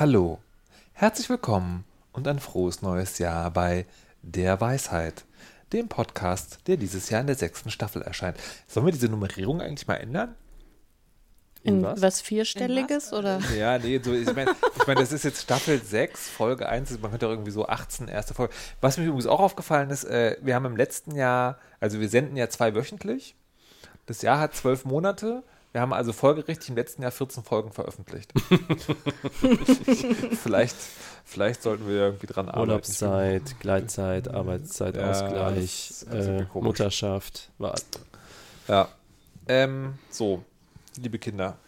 Hallo, herzlich willkommen und ein frohes neues Jahr bei Der Weisheit, dem Podcast, der dieses Jahr in der sechsten Staffel erscheint. Sollen wir diese Nummerierung eigentlich mal ändern? In was, was Vierstelliges oder? Ja, nee, so, ich meine, ich mein, das ist jetzt Staffel 6, Folge 1, man könnte auch irgendwie so 18 erste Folge. Was mir übrigens auch aufgefallen ist, äh, wir haben im letzten Jahr, also wir senden ja zwei wöchentlich. Das Jahr hat zwölf Monate. Wir haben also folgerichtig im letzten Jahr 14 Folgen veröffentlicht. vielleicht, vielleicht sollten wir irgendwie dran arbeiten. Urlaubszeit, Gleitzeit, Arbeitszeitausgleich, ja, äh, Mutterschaft. War. Ja. Ähm, so, liebe Kinder.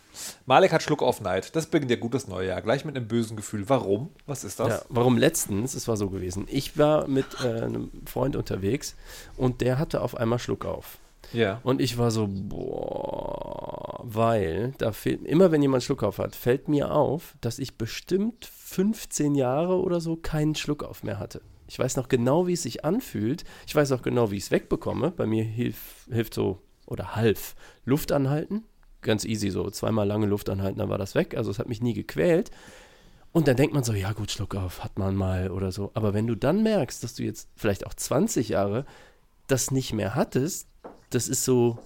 Malek hat Schluck auf Neid. Das beginnt ja gutes Neujahr. Gleich mit einem bösen Gefühl. Warum? Was ist das? Ja, warum letztens? Es war so gewesen. Ich war mit äh, einem Freund unterwegs und der hatte auf einmal Schluck auf. Ja. Und ich war so, boah, weil da fehlt, immer wenn jemand Schluckauf hat, fällt mir auf, dass ich bestimmt 15 Jahre oder so keinen Schluckauf mehr hatte. Ich weiß noch genau, wie es sich anfühlt. Ich weiß auch genau, wie ich es wegbekomme. Bei mir hilf, hilft so, oder half, Luft anhalten. Ganz easy so. Zweimal lange Luft anhalten, dann war das weg. Also es hat mich nie gequält. Und dann denkt man so, ja gut, Schluckauf hat man mal oder so. Aber wenn du dann merkst, dass du jetzt vielleicht auch 20 Jahre das nicht mehr hattest, das ist so,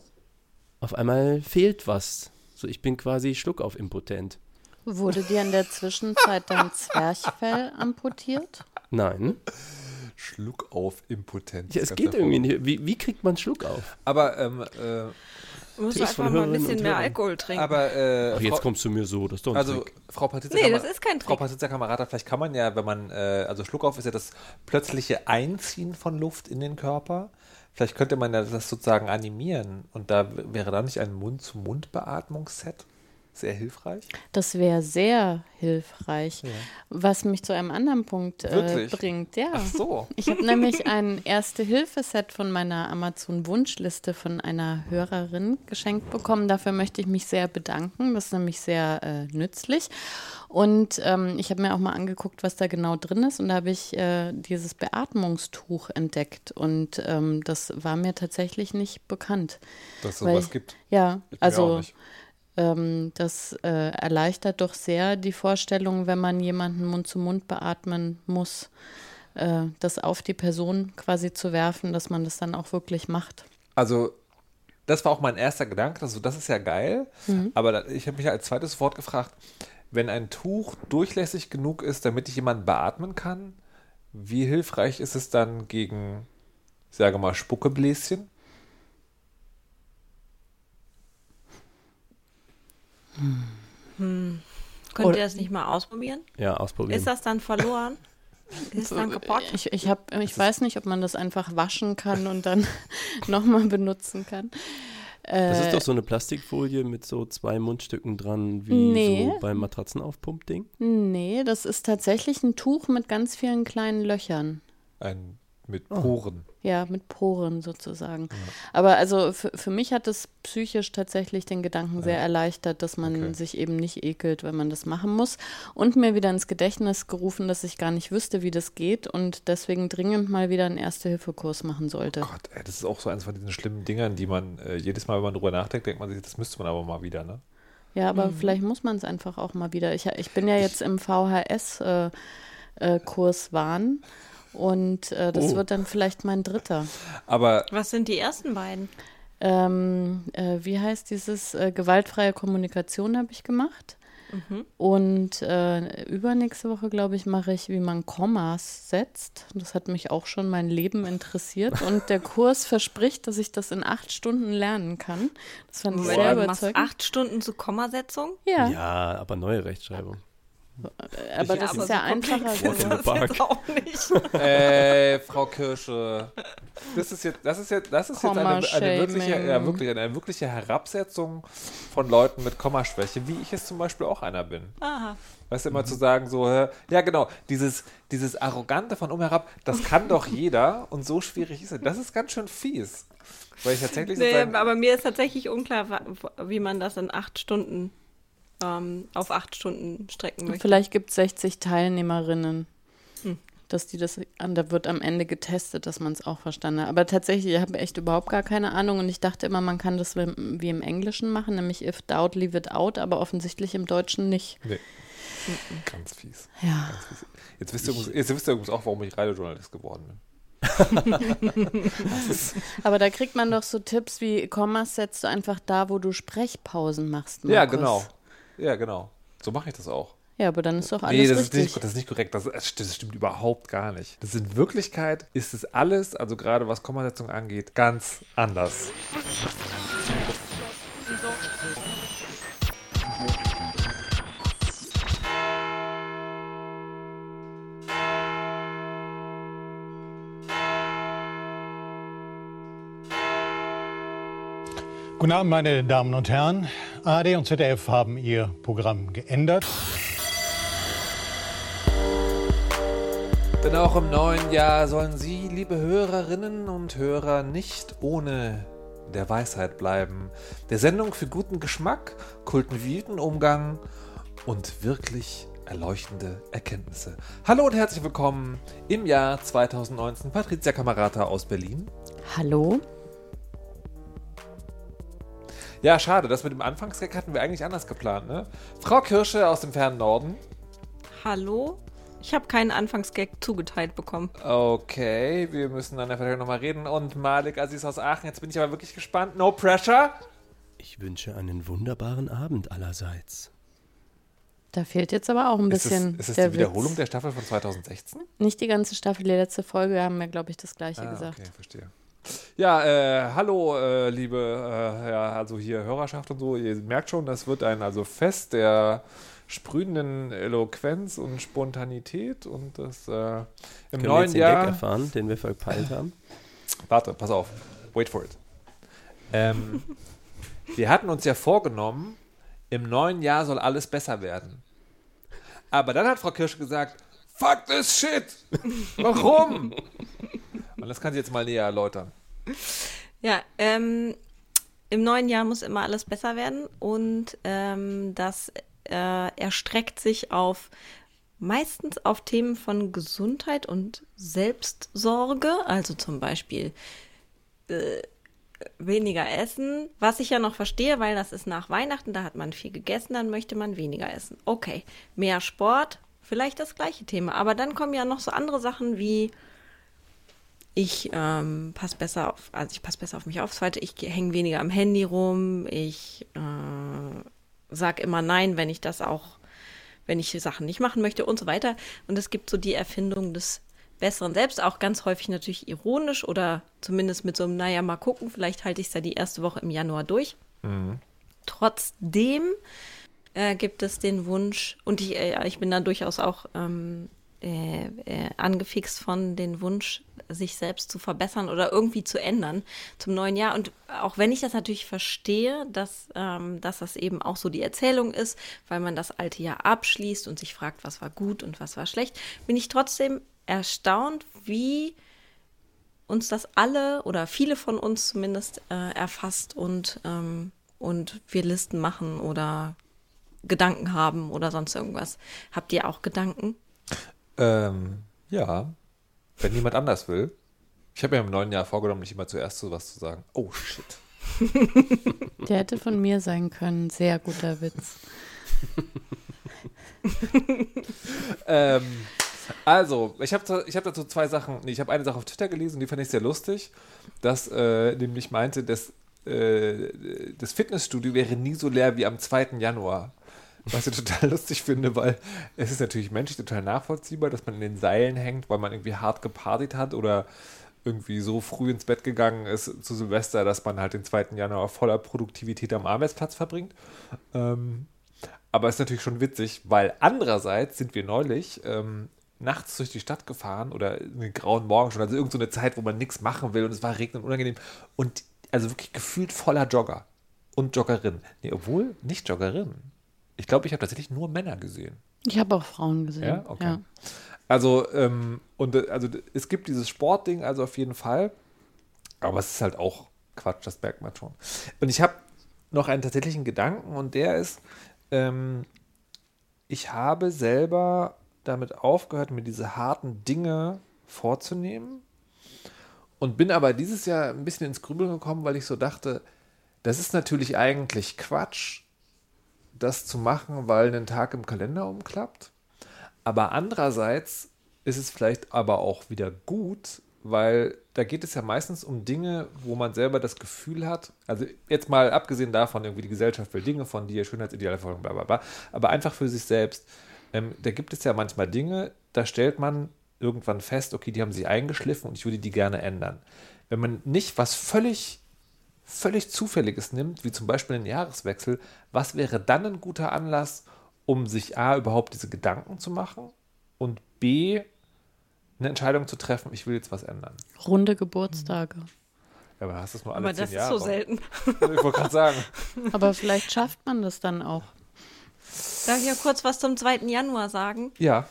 auf einmal fehlt was. So, ich bin quasi schluckauf impotent. Wurde dir in der Zwischenzeit dein Zwerchfell amputiert? Nein. Schluckauf impotent. Ja, es geht irgendwie nicht. Wie, wie kriegt man Schluckauf? Aber ähm, äh, Du musst einfach mal ein bisschen mehr Alkohol trinken. Aber, äh, Ach, jetzt Frau, kommst du mir so, das ist doch ein Also, Trick. Frau Patrizia, nee, das ist kein Trick. Frau Patrizia Kamerata, vielleicht kann man ja, wenn man, äh, also Schluckauf ist ja das plötzliche Einziehen von Luft in den Körper. Vielleicht könnte man ja das sozusagen animieren. Und da wäre da nicht ein Mund-zu-Mund-Beatmungsset sehr hilfreich? Das wäre sehr hilfreich. Ja. Was mich zu einem anderen Punkt äh, bringt. Ja. Ach so. Ich habe nämlich ein Erste-Hilfe-Set von meiner Amazon-Wunschliste von einer Hörerin geschenkt bekommen. Dafür möchte ich mich sehr bedanken. Das ist nämlich sehr äh, nützlich. Und ähm, ich habe mir auch mal angeguckt, was da genau drin ist. Und da habe ich äh, dieses Beatmungstuch entdeckt. Und ähm, das war mir tatsächlich nicht bekannt. Dass es sowas gibt? Ja, also ähm, das äh, erleichtert doch sehr die Vorstellung, wenn man jemanden Mund zu Mund beatmen muss, äh, das auf die Person quasi zu werfen, dass man das dann auch wirklich macht. Also das war auch mein erster Gedanke, also das ist ja geil, mhm. aber ich habe mich als zweites Wort gefragt, wenn ein Tuch durchlässig genug ist, damit ich jemanden beatmen kann, wie hilfreich ist es dann gegen, sage mal, Spuckebläschen? Hm. Könnt Oder, ihr das nicht mal ausprobieren? Ja, ausprobieren. Ist das dann verloren? Ist dann kaputt? Ich, ich, hab, ich weiß nicht, ob man das einfach waschen kann und dann nochmal benutzen kann. Das ist doch so eine Plastikfolie mit so zwei Mundstücken dran, wie nee. so beim Matratzenaufpump-Ding? Nee, das ist tatsächlich ein Tuch mit ganz vielen kleinen Löchern. Ein mit oh. Poren. Oh. Ja, mit Poren sozusagen. Ja. Aber also für, für mich hat es psychisch tatsächlich den Gedanken sehr erleichtert, dass man okay. sich eben nicht ekelt, wenn man das machen muss. Und mir wieder ins Gedächtnis gerufen, dass ich gar nicht wüsste, wie das geht und deswegen dringend mal wieder einen Erste-Hilfe-Kurs machen sollte. Oh Gott, ey, das ist auch so eines von diesen schlimmen Dingern, die man äh, jedes Mal, wenn man drüber nachdenkt, denkt man sich, das müsste man aber mal wieder, ne? Ja, aber mhm. vielleicht muss man es einfach auch mal wieder. Ich, ich bin ja jetzt im VHS- äh, äh, Kurs waren und äh, das oh. wird dann vielleicht mein dritter. Aber was sind die ersten beiden? Ähm, äh, wie heißt dieses äh, gewaltfreie Kommunikation habe ich gemacht. Mhm. Und äh, übernächste Woche, glaube ich, mache ich, wie man Kommas setzt. Das hat mich auch schon mein Leben interessiert. Und der Kurs verspricht, dass ich das in acht Stunden lernen kann. Das fand ich sehr überzeugend. Acht Stunden zur Kommasetzung? Ja. Ja, aber neue Rechtschreibung. Aber das ist ja einfacher geworden. auch nicht. äh, Frau Kirsche. Das ist jetzt, das ist jetzt, das ist jetzt eine, eine, wirkliche, ja, wirklich, eine, wirkliche Herabsetzung von Leuten mit Kommaschwäche, wie ich es zum Beispiel auch einer bin. Aha. Weißt du, immer mhm. zu sagen, so, ja genau, dieses, dieses Arrogante von um herab, das kann doch jeder und so schwierig ist es. Das ist ganz schön fies. Weil ich tatsächlich nee, aber mir ist tatsächlich unklar, wie man das in acht Stunden ähm, auf acht Stunden strecken möchte. Vielleicht gibt es 60 Teilnehmerinnen, hm. dass die das, da wird am Ende getestet, dass man es auch verstanden hat. Aber tatsächlich, ich habe echt überhaupt gar keine Ahnung und ich dachte immer, man kann das wie im Englischen machen, nämlich if doubt, leave it out, aber offensichtlich im Deutschen nicht. Nee. Ganz fies. Ja. Ganz fies. Jetzt wisst, ihr, übrigens- jetzt wisst ihr übrigens auch, warum ich Radiojournalist geworden bin. Aber da kriegt man doch so Tipps wie Kommas setzt du einfach da, wo du Sprechpausen machst. Ja, Markus. genau. Ja, genau. So mache ich das auch. Ja, aber dann ist doch alles nee, das ist, richtig. nicht, das ist nicht korrekt. Das, das stimmt überhaupt gar nicht. Das in Wirklichkeit ist es alles, also gerade was Kommasetzung angeht, ganz anders. Guten Abend, meine Damen und Herren. ARD und ZDF haben ihr Programm geändert. Denn auch im neuen Jahr sollen Sie, liebe Hörerinnen und Hörer, nicht ohne der Weisheit bleiben. Der Sendung für guten Geschmack, kultivierten Umgang und wirklich erleuchtende Erkenntnisse. Hallo und herzlich willkommen im Jahr 2019. Patricia Kamerata aus Berlin. Hallo? Ja, schade, das mit dem Anfangsgag hatten wir eigentlich anders geplant, ne? Frau Kirsche aus dem fernen Norden. Hallo? Ich habe keinen Anfangsgag zugeteilt bekommen. Okay, wir müssen an der Verteidigung nochmal reden. Und Malik Aziz aus Aachen, jetzt bin ich aber wirklich gespannt. No pressure. Ich wünsche einen wunderbaren Abend allerseits. Da fehlt jetzt aber auch ein Ist es, bisschen ist es der die Wiederholung Witz. der Staffel von 2016? Nicht die ganze Staffel, die letzte Folge haben wir, glaube ich, das gleiche Ah, gesagt. okay, verstehe. Ja, äh, hallo, äh, liebe, äh, ja, also hier Hörerschaft und so. Ihr merkt schon, das wird ein also Fest der sprühenden Eloquenz und Spontanität und das äh, im Können wir neuen jetzt den Gag Jahr. erfahren, den wir verpeilt haben? Warte, pass auf. Wait for it. Ähm, wir hatten uns ja vorgenommen, im neuen Jahr soll alles besser werden. Aber dann hat Frau Kirsch gesagt, fuck this shit. Warum? Das kann sie jetzt mal näher erläutern. Ja, ähm, im neuen Jahr muss immer alles besser werden und ähm, das äh, erstreckt sich auf meistens auf Themen von Gesundheit und Selbstsorge, also zum Beispiel äh, weniger essen, was ich ja noch verstehe, weil das ist nach Weihnachten, da hat man viel gegessen, dann möchte man weniger essen. Okay, mehr Sport, vielleicht das gleiche Thema, aber dann kommen ja noch so andere Sachen wie ich ähm, passe besser auf, also ich passe besser auf mich auf. Zweite, ich hänge weniger am Handy rum. Ich äh, sag immer Nein, wenn ich das auch, wenn ich die Sachen nicht machen möchte und so weiter. Und es gibt so die Erfindung des besseren Selbst, auch ganz häufig natürlich ironisch oder zumindest mit so einem, naja, mal gucken, vielleicht halte ich es ja die erste Woche im Januar durch. Trotzdem äh, gibt es den Wunsch, und ich, äh, ich bin da durchaus auch ähm, äh, äh, angefixt von den Wunsch, sich selbst zu verbessern oder irgendwie zu ändern zum neuen Jahr. Und auch wenn ich das natürlich verstehe, dass, ähm, dass das eben auch so die Erzählung ist, weil man das alte Jahr abschließt und sich fragt, was war gut und was war schlecht, bin ich trotzdem erstaunt, wie uns das alle oder viele von uns zumindest äh, erfasst und, ähm, und wir Listen machen oder Gedanken haben oder sonst irgendwas. Habt ihr auch Gedanken? Ähm, ja, wenn niemand anders will. Ich habe mir im neuen Jahr vorgenommen, nicht immer zuerst so was zu sagen. Oh, shit. Der hätte von mir sein können. Sehr guter Witz. Ähm, also, ich habe ich hab dazu zwei Sachen. Nee, ich habe eine Sache auf Twitter gelesen, die fand ich sehr lustig. Das äh, nämlich meinte, dass äh, das Fitnessstudio wäre nie so leer wie am 2. Januar. Was ich total lustig finde, weil es ist natürlich menschlich total nachvollziehbar, dass man in den Seilen hängt, weil man irgendwie hart gepartigt hat oder irgendwie so früh ins Bett gegangen ist zu Silvester, dass man halt den 2. Januar voller Produktivität am Arbeitsplatz verbringt. Ähm, aber es ist natürlich schon witzig, weil andererseits sind wir neulich ähm, nachts durch die Stadt gefahren oder in den grauen Morgen schon, also irgendeine so Zeit, wo man nichts machen will und es war regnend und unangenehm und also wirklich gefühlt voller Jogger und Joggerinnen. Nee, obwohl nicht Joggerinnen. Ich glaube, ich habe tatsächlich nur Männer gesehen. Ich habe auch Frauen gesehen. Ja, okay. Ja. Also, ähm, und äh, also es gibt dieses Sportding, also auf jeden Fall. Aber es ist halt auch Quatsch, das merkt man schon. Und ich habe noch einen tatsächlichen Gedanken und der ist, ähm, ich habe selber damit aufgehört, mir diese harten Dinge vorzunehmen und bin aber dieses Jahr ein bisschen ins Grübeln gekommen, weil ich so dachte, das ist natürlich eigentlich Quatsch, das zu machen, weil ein Tag im Kalender umklappt. Aber andererseits ist es vielleicht aber auch wieder gut, weil da geht es ja meistens um Dinge, wo man selber das Gefühl hat, also jetzt mal abgesehen davon, irgendwie die Gesellschaft will Dinge von dir, Schönheitsideale folgen, bla bla bla, aber einfach für sich selbst, ähm, da gibt es ja manchmal Dinge, da stellt man irgendwann fest, okay, die haben sich eingeschliffen und ich würde die gerne ändern. Wenn man nicht was völlig, völlig Zufälliges nimmt, wie zum Beispiel einen Jahreswechsel, was wäre dann ein guter Anlass, um sich A, überhaupt diese Gedanken zu machen und B, eine Entscheidung zu treffen, ich will jetzt was ändern. Runde Geburtstage. Ja, aber hast du es nur alle Aber zehn das ist Jahre. so selten. Ich wollte gerade sagen. Aber vielleicht schafft man das dann auch. Darf ich ja kurz was zum 2. Januar sagen? Ja.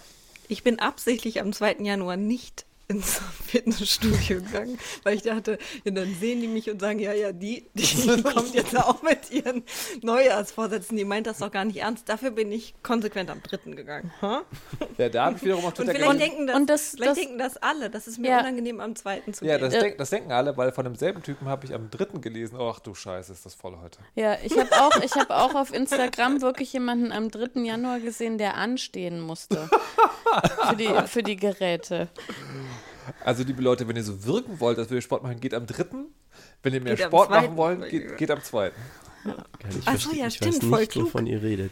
Ich bin absichtlich am 2. Januar nicht ins Fitnessstudio gegangen, weil ich dachte, ja, dann sehen die mich und sagen, ja, ja, die, die kommt jetzt auch mit ihren Neujahrsvorsätzen, die meint das doch gar nicht ernst. Dafür bin ich konsequent am 3. gegangen. Ha? Ja, da habe ich wiederum auf Und Twitter vielleicht, gelesen. denken das, und das- vielleicht das- denken das alle, das ist mir Ja. unangenehm, am 2. zu Ja, gehen. das, denk, das denken alle, weil von demselben Typen habe ich am dritten gelesen. Ach du Scheiße, ist das voll heute. Ja, ich habe auch, ich hab auch auf Instagram wirklich jemanden am 3. Januar gesehen, der anstehen musste. Für die, für die Geräte. Also, liebe Leute, wenn ihr so wirken wollt, als würdet ihr Sport machen, geht am dritten. Wenn ihr mehr Geht Sport machen wollt, geht, geht am zweiten. Ich Ach so, verstehe- ja, ich stimmt, weiß voll nicht, klug. wovon ihr redet.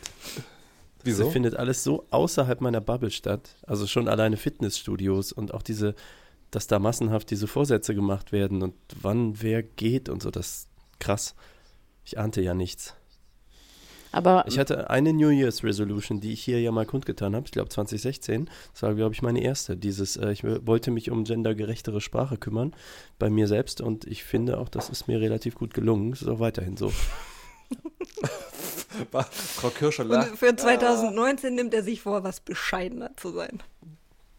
Wieso? Das findet alles so außerhalb meiner Bubble statt. Also schon alleine Fitnessstudios und auch diese, dass da massenhaft diese Vorsätze gemacht werden und wann wer geht und so, das ist krass. Ich ahnte ja nichts. Aber Ich hatte eine New Year's Resolution, die ich hier ja mal kundgetan habe, ich glaube 2016. Das war, glaube ich, meine erste. Dieses, äh, ich wollte mich um gendergerechtere Sprache kümmern bei mir selbst und ich finde auch, das ist mir relativ gut gelungen. Das ist auch weiterhin so. Frau Kirsche Und lacht. für 2019 nimmt er sich vor, was bescheidener zu sein.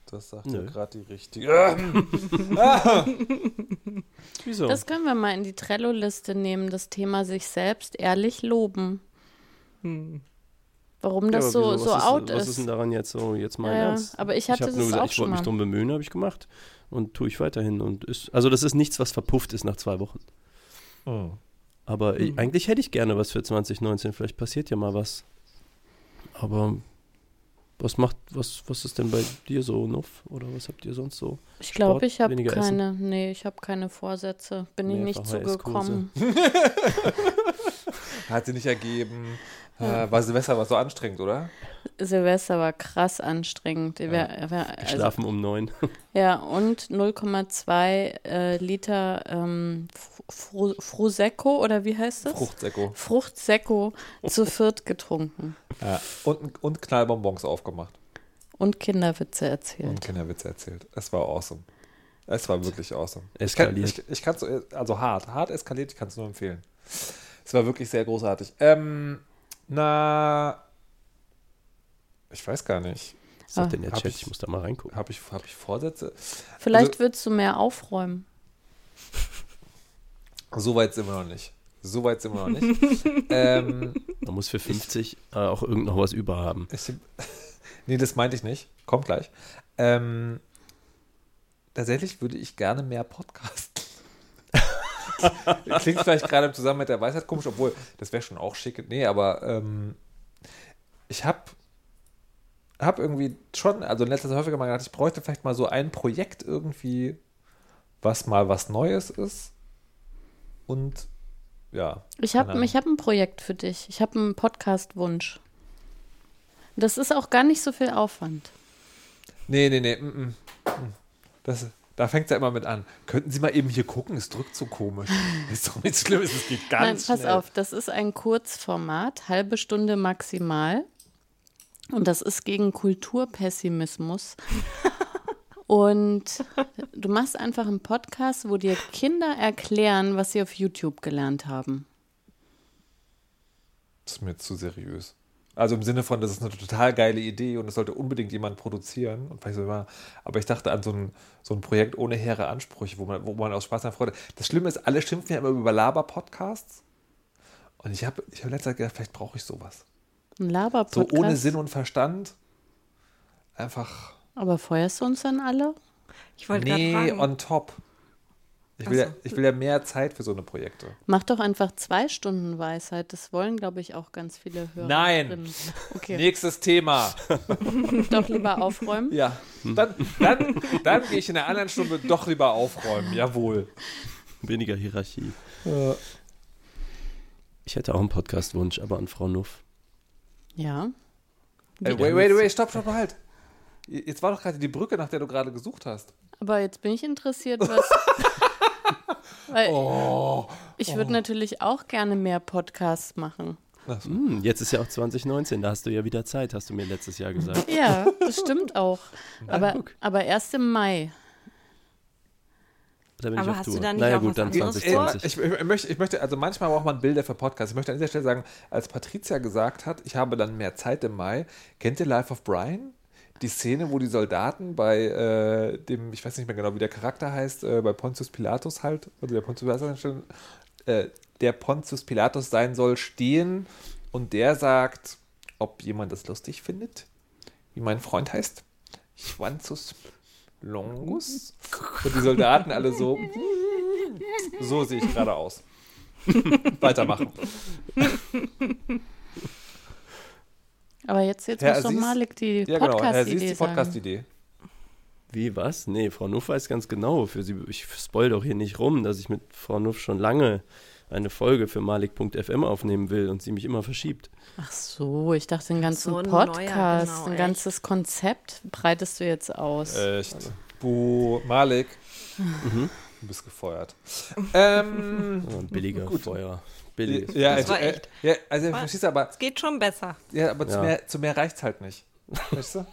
Das sagt Nö. ja gerade die richtige. Wieso? das können wir mal in die Trello-Liste nehmen, das Thema sich selbst ehrlich loben. Warum Ja, das aber so, wieso? so was out ist. Was ist. ist denn daran jetzt so, jetzt mal Ja, ja, ernst? aber ich hatte hab das nur gesagt, auch ich wollte mich drum bemühen, habe ich gemacht. Und tue ich weiterhin. Und ist, also das ist nichts, was verpufft ist nach zwei Wochen. Hm. Aber ich, eigentlich hätte ich gerne was für 2019. Vielleicht passiert ja mal was. Aber was macht, was, was ist denn bei dir so, Nuff? Oder was habt ihr sonst so? Ich glaube, ich habe weniger essen. keine, nee, ich habe keine Vorsätze. Bin ich nicht zugekommen. Hat sie nicht ergeben. Äh, war Silvester war so anstrengend, oder? Silvester war krass anstrengend. Wir, wir, also, Schlafen um neun. ja, und 0,2 äh, Liter ähm, Fru- Frusecco oder wie heißt das? Fruchtsäcko. Fruchtsäcco zu viert getrunken Ja. Und, und Knallbonbons aufgemacht. und Kinderwitze erzählt. Und Kinderwitze erzählt. Es war awesome. Es war wirklich awesome. Ich kann, Eskaliert. ich, ich kann so, also hart, hart eskaliert, ich kann es nur empfehlen. Es war wirklich sehr großartig. Ähm, na, ich weiß gar nicht. Was sagt Ah. denn der Chat? ich- Ich muss da mal reingucken. Habe ich, hab ich Vorsätze? Vielleicht also- willst du mehr aufräumen. So weit sind wir noch nicht. So weit sind wir noch nicht. ähm, Man muss für 50 äh, auch irgend noch was über haben. ich, nee, das meinte ich nicht. Kommt gleich. Ähm, tatsächlich würde ich gerne mehr podcasten. Klingt vielleicht gerade im Zusammenhang mit der Weisheit komisch, obwohl das wäre schon auch schick. Nee, aber ähm, ich habe hab irgendwie schon, also in letzter Zeit häufiger mal gedacht, ich bräuchte vielleicht mal so ein Projekt irgendwie, was mal was Neues ist. Und ja. Ich habe ich hab ein Projekt für dich. Ich habe einen Podcast-Wunsch. Das ist auch gar nicht so viel Aufwand. Nee, nee, nee. Mm, mm. Das, da fängt es ja immer mit an. Könnten Sie mal eben hier gucken? Es drückt so komisch. Ist doch nichts Schlimmes, es geht ganz Nein, pass schnell. auf, das ist ein Kurzformat, halbe Stunde maximal. Und das ist gegen Kulturpessimismus. Und du machst einfach einen Podcast, wo dir Kinder erklären, was sie auf YouTube gelernt haben. Das ist mir zu seriös. Also im Sinne von, das ist eine total geile Idee und es sollte unbedingt jemand produzieren. Und vielleicht so immer, aber ich dachte an so ein, so ein Projekt ohne hehre Ansprüche, wo man, wo man aus Spaß und Freude. Das Schlimme ist, alle schimpfen ja immer über Laber-Podcasts. Und ich habe ich hab letztes Mal gedacht, vielleicht brauche ich sowas. Ein So Laber-Podcast. ohne Sinn und Verstand. Einfach. Aber feuerst du uns dann alle? Ich wollte gerade Nee, on top. Ich will, ja, so. ich will ja mehr Zeit für so eine Projekte. Mach doch einfach zwei Stunden Weisheit. Das wollen, glaube ich, auch ganz viele Hörer. Nein. Okay, Nächstes Thema. doch lieber aufräumen. Ja. Dann, dann, dann gehe ich in der anderen Stunde doch lieber aufräumen. Jawohl. Weniger Hierarchie. Ich hätte auch einen Podcastwunsch, aber an Frau Nuff. Ja. Äh, wait, wait, wait, stopp, stopp, halt. Jetzt war doch gerade die Brücke, nach der du gerade gesucht hast. Aber jetzt bin ich interessiert, was. Weil Oh. ich würde natürlich auch gerne mehr Podcasts machen. Hm, jetzt ist ja auch 2019, da hast du ja wieder Zeit, hast du mir letztes Jahr gesagt. Ja, das stimmt auch. Aber, aber erst im Mai. Da bin Aber ich auf hast du Tour. da nicht naja auch gut, was dann anderes 2020. Ich, ich, möchte, ich möchte, also manchmal braucht man Bilder für Podcasts. Ich möchte an dieser Stelle sagen, als Patricia gesagt hat, ich habe dann mehr Zeit im Mai. Kennt ihr Life of Brian? Die Szene, wo die Soldaten bei äh, dem, ich weiß nicht mehr genau, wie der Charakter heißt, äh, bei Pontius Pilatus halt, also der Pontius Pilatus, äh, der Pontius Pilatus sein soll, stehen und der sagt, ob jemand das lustig findet, wie mein Freund heißt. Schwanzus Longus. Und die Soldaten alle so, so sehe ich gerade aus. Weitermachen. Aber jetzt, jetzt Herr muss doch? Malik die Ja, genau. Herr, sie ist Podcast-Idee die sagen. Podcast-Idee. Wie, was? Nee, Frau Nuff weiß ganz genau, für sie, ich spoil doch hier nicht rum, dass ich mit Frau Nuff schon lange eine Folge für Malik.fm aufnehmen will und sie mich immer verschiebt. Ach so, ich dachte, den ganzen so, ein neuer, Podcast, genau, ein echt. ganzes Konzept breitest du jetzt aus. Echt. Buh, Malik. Du bist gefeuert. Ähm, ein billiger Feuer. Billiges. ja, Das war also, äh, echt. ja, also verstehst du, aber, Es geht schon besser. ja, aber zu Ja. mehr, zu mehr reicht es halt nicht. Weißt du?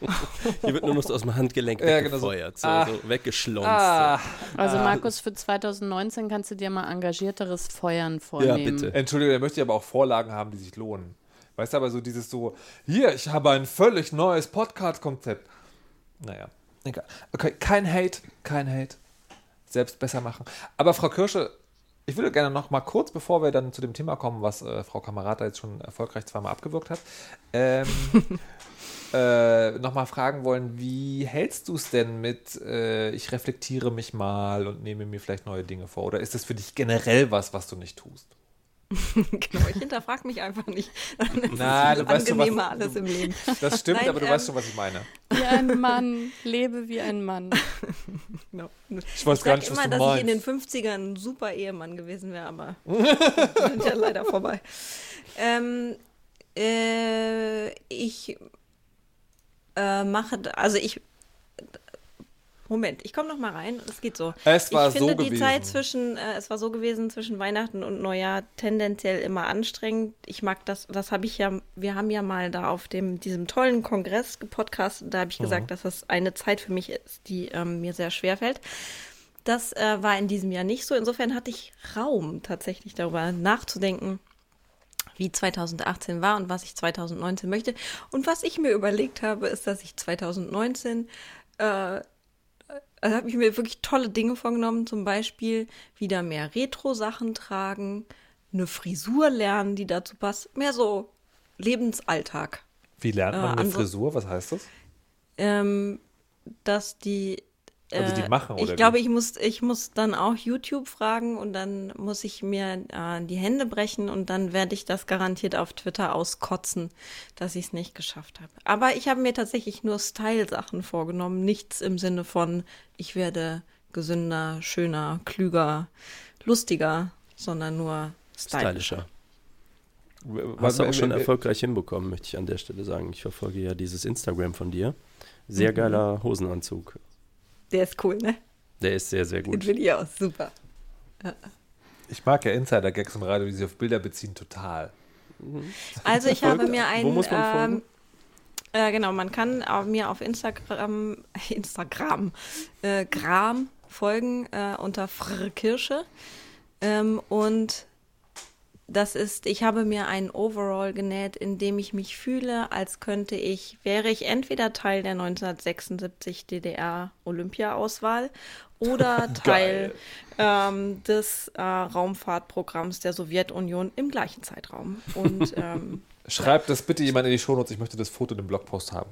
Hier wird nur noch so aus dem Handgelenk Ja, genau so. weggefeuert, so, Ah. so weggeschlonzt. Ah, Also Markus, für 2019 kannst du dir mal engagierteres Feuern vornehmen. bitte. Entschuldigung, da möchte ich aber auch Vorlagen haben, die sich lohnen. Weißt du, aber so dieses so, hier, ich habe ein völlig neues Podcast-Konzept. Naja, egal. Okay, kein Hate, kein Hate. Selbst besser machen. Aber Frau Kirsche, ich würde gerne noch mal kurz, bevor wir dann zu dem Thema kommen, was äh, Frau Kamerata jetzt schon erfolgreich zweimal abgewürgt hat, ähm, äh, noch mal fragen wollen, wie hältst du es denn mit, äh, ich reflektiere mich mal und nehme mir vielleicht neue Dinge vor? Oder ist das für dich generell was, was du nicht tust? genau, ich hinterfrage mich einfach nicht. Nein, du weißt schon, was- angenehmer alles im Leben. Das stimmt, Nein, aber du ähm, weißt schon, was ich meine. Wie ein Mann, lebe wie ein Mann. Genau. Ich weiß Ich gar nicht, was immer, du dass ich in den meinst. 50ern ein super Ehemann gewesen wäre, aber sind ja leider vorbei. Ähm, äh, ich äh, mache, da- also ich, Moment, ich komme noch mal rein. Es geht so. Es war ich finde so die gewesen. Zeit zwischen, äh, es war so gewesen zwischen Weihnachten und Neujahr tendenziell immer anstrengend. Ich mag das, das habe ich ja, wir haben ja mal da auf dem diesem tollen Kongress gepodcastet. Da habe ich gesagt, dass das eine Zeit für mich ist, die ähm, mir sehr schwer fällt. Das äh, war in diesem Jahr nicht so. Insofern hatte ich Raum, tatsächlich darüber nachzudenken, wie 2018 war und was ich 2019 möchte. Und was ich mir überlegt habe, ist, dass ich 2019, äh, also habe ich mir wirklich tolle Dinge vorgenommen, zum Beispiel wieder mehr Retro-Sachen tragen, eine Frisur lernen, die dazu passt, mehr so Lebensalltag. Wie lernt man Äh, eine Frisur? Was heißt das? Ähm, dass die Also die äh, machen, oder Ich glaube, ich muss, ich muss dann auch YouTube fragen und dann muss ich mir äh, die Hände brechen und dann werde ich das garantiert auf Twitter auskotzen, dass ich es nicht geschafft habe. Aber ich habe mir tatsächlich nur Style-Sachen vorgenommen, nichts im Sinne von, ich werde gesünder, schöner, klüger, lustiger, sondern nur stylischer. Stylischer. Hast du auch schon erfolgreich hinbekommen, möchte ich an der Stelle sagen. Ich verfolge ja dieses Instagram von dir. Sehr Mhm. geiler Hosenanzug. Der ist cool, ne? Der ist sehr, sehr Den gut. will ich auch, super. Ich mag ja Insider-Gags im Radio, die sich auf Bilder beziehen, total. Also ich habe mir ein, Wo muss man folgen? ähm, äh, genau, man kann äh, mir auf Instagram, Instagram, äh, Gram folgen äh, unter Frkirsche ähm, und das ist, ich habe mir einen Overall genäht, in dem ich mich fühle, als könnte ich, wäre ich entweder Teil der 1976 DDR-Olympia-Auswahl oder Teil ähm, des äh, Raumfahrtprogramms der Sowjetunion im gleichen Zeitraum. Und ähm, Schreibt das bitte jemand in die Shownotes, ich möchte das Foto in dem Blogpost haben.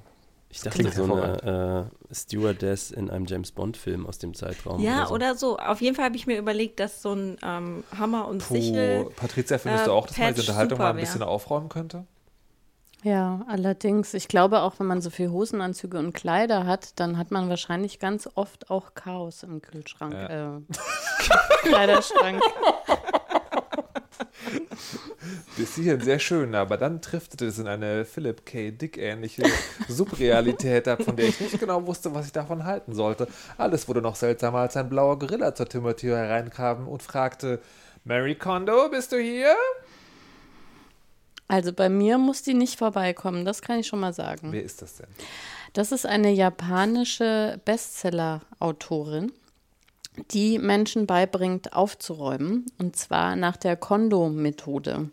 Ich dachte, klingt so eine äh, Stewardess in einem James Bond-Film aus dem Zeitraum. Ja, so. oder so. Auf jeden Fall habe ich mir überlegt, dass so ein ähm, Hammer und Sichel. Puh, Patricia, findest äh, du auch, dass man Patch diese Unterhaltung super mal ein wär. bisschen aufräumen könnte? Ja, allerdings. Ich glaube auch, wenn man so viel Hosenanzüge und Kleider hat, dann hat man wahrscheinlich ganz oft auch Chaos im Kühlschrank. Äh, Kleiderschrank. Bis hierhin sehr schön, aber dann trifft es in eine Philip K. Dick-ähnliche Subrealität ab, von der ich nicht genau wusste, was ich davon halten sollte. Alles wurde noch seltsamer, als ein blauer Gorilla zur Timothy hereinkam und fragte: Mary Kondo, bist du hier? Also bei mir muss die nicht vorbeikommen, das kann ich schon mal sagen. Wer ist das denn? Das ist eine japanische Bestseller-Autorin, die Menschen beibringt, aufzuräumen. Und zwar nach der Kondo-Methode.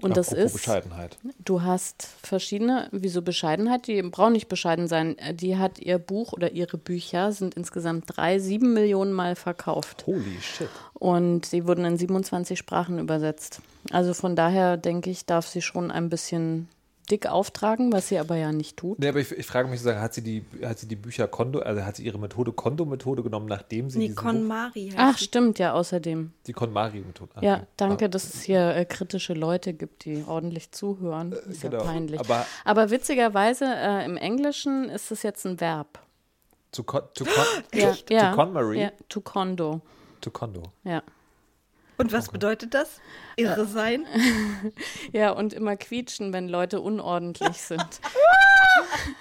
Und das Apropos ist, Bescheidenheit. du hast verschiedene, wieso Bescheidenheit? Die brauchen nicht bescheiden sein. Die hat ihr Buch oder ihre Bücher sind insgesamt drei, sieben Millionen Mal verkauft. Holy shit. Und sie wurden in 27 Sprachen übersetzt. Also von daher denke ich, darf sie schon ein bisschen dick auftragen, was sie aber ja nicht tut. Nee, aber ich, ich frage mich sozusagen, hat sie die, hat sie die Bücher Kondo, also hat sie ihre Methode Kondo-Methode genommen, nachdem sie diesen KonMari Ach, die. stimmt, ja, außerdem. Die KonMari-Methode. Ah, Ja, danke, dass es hier äh, kritische Leute gibt, die ordentlich zuhören. Ist genau. ja peinlich. Aber- Aber, witzigerweise, äh, im Englischen ist es jetzt ein Verb. To, con, to, con, Ja, to, ja, to KonMari? Ja, to condo. To Kondo. Ja. Und was bedeutet das? Irre sein? Ja, und immer quietschen, wenn Leute unordentlich sind.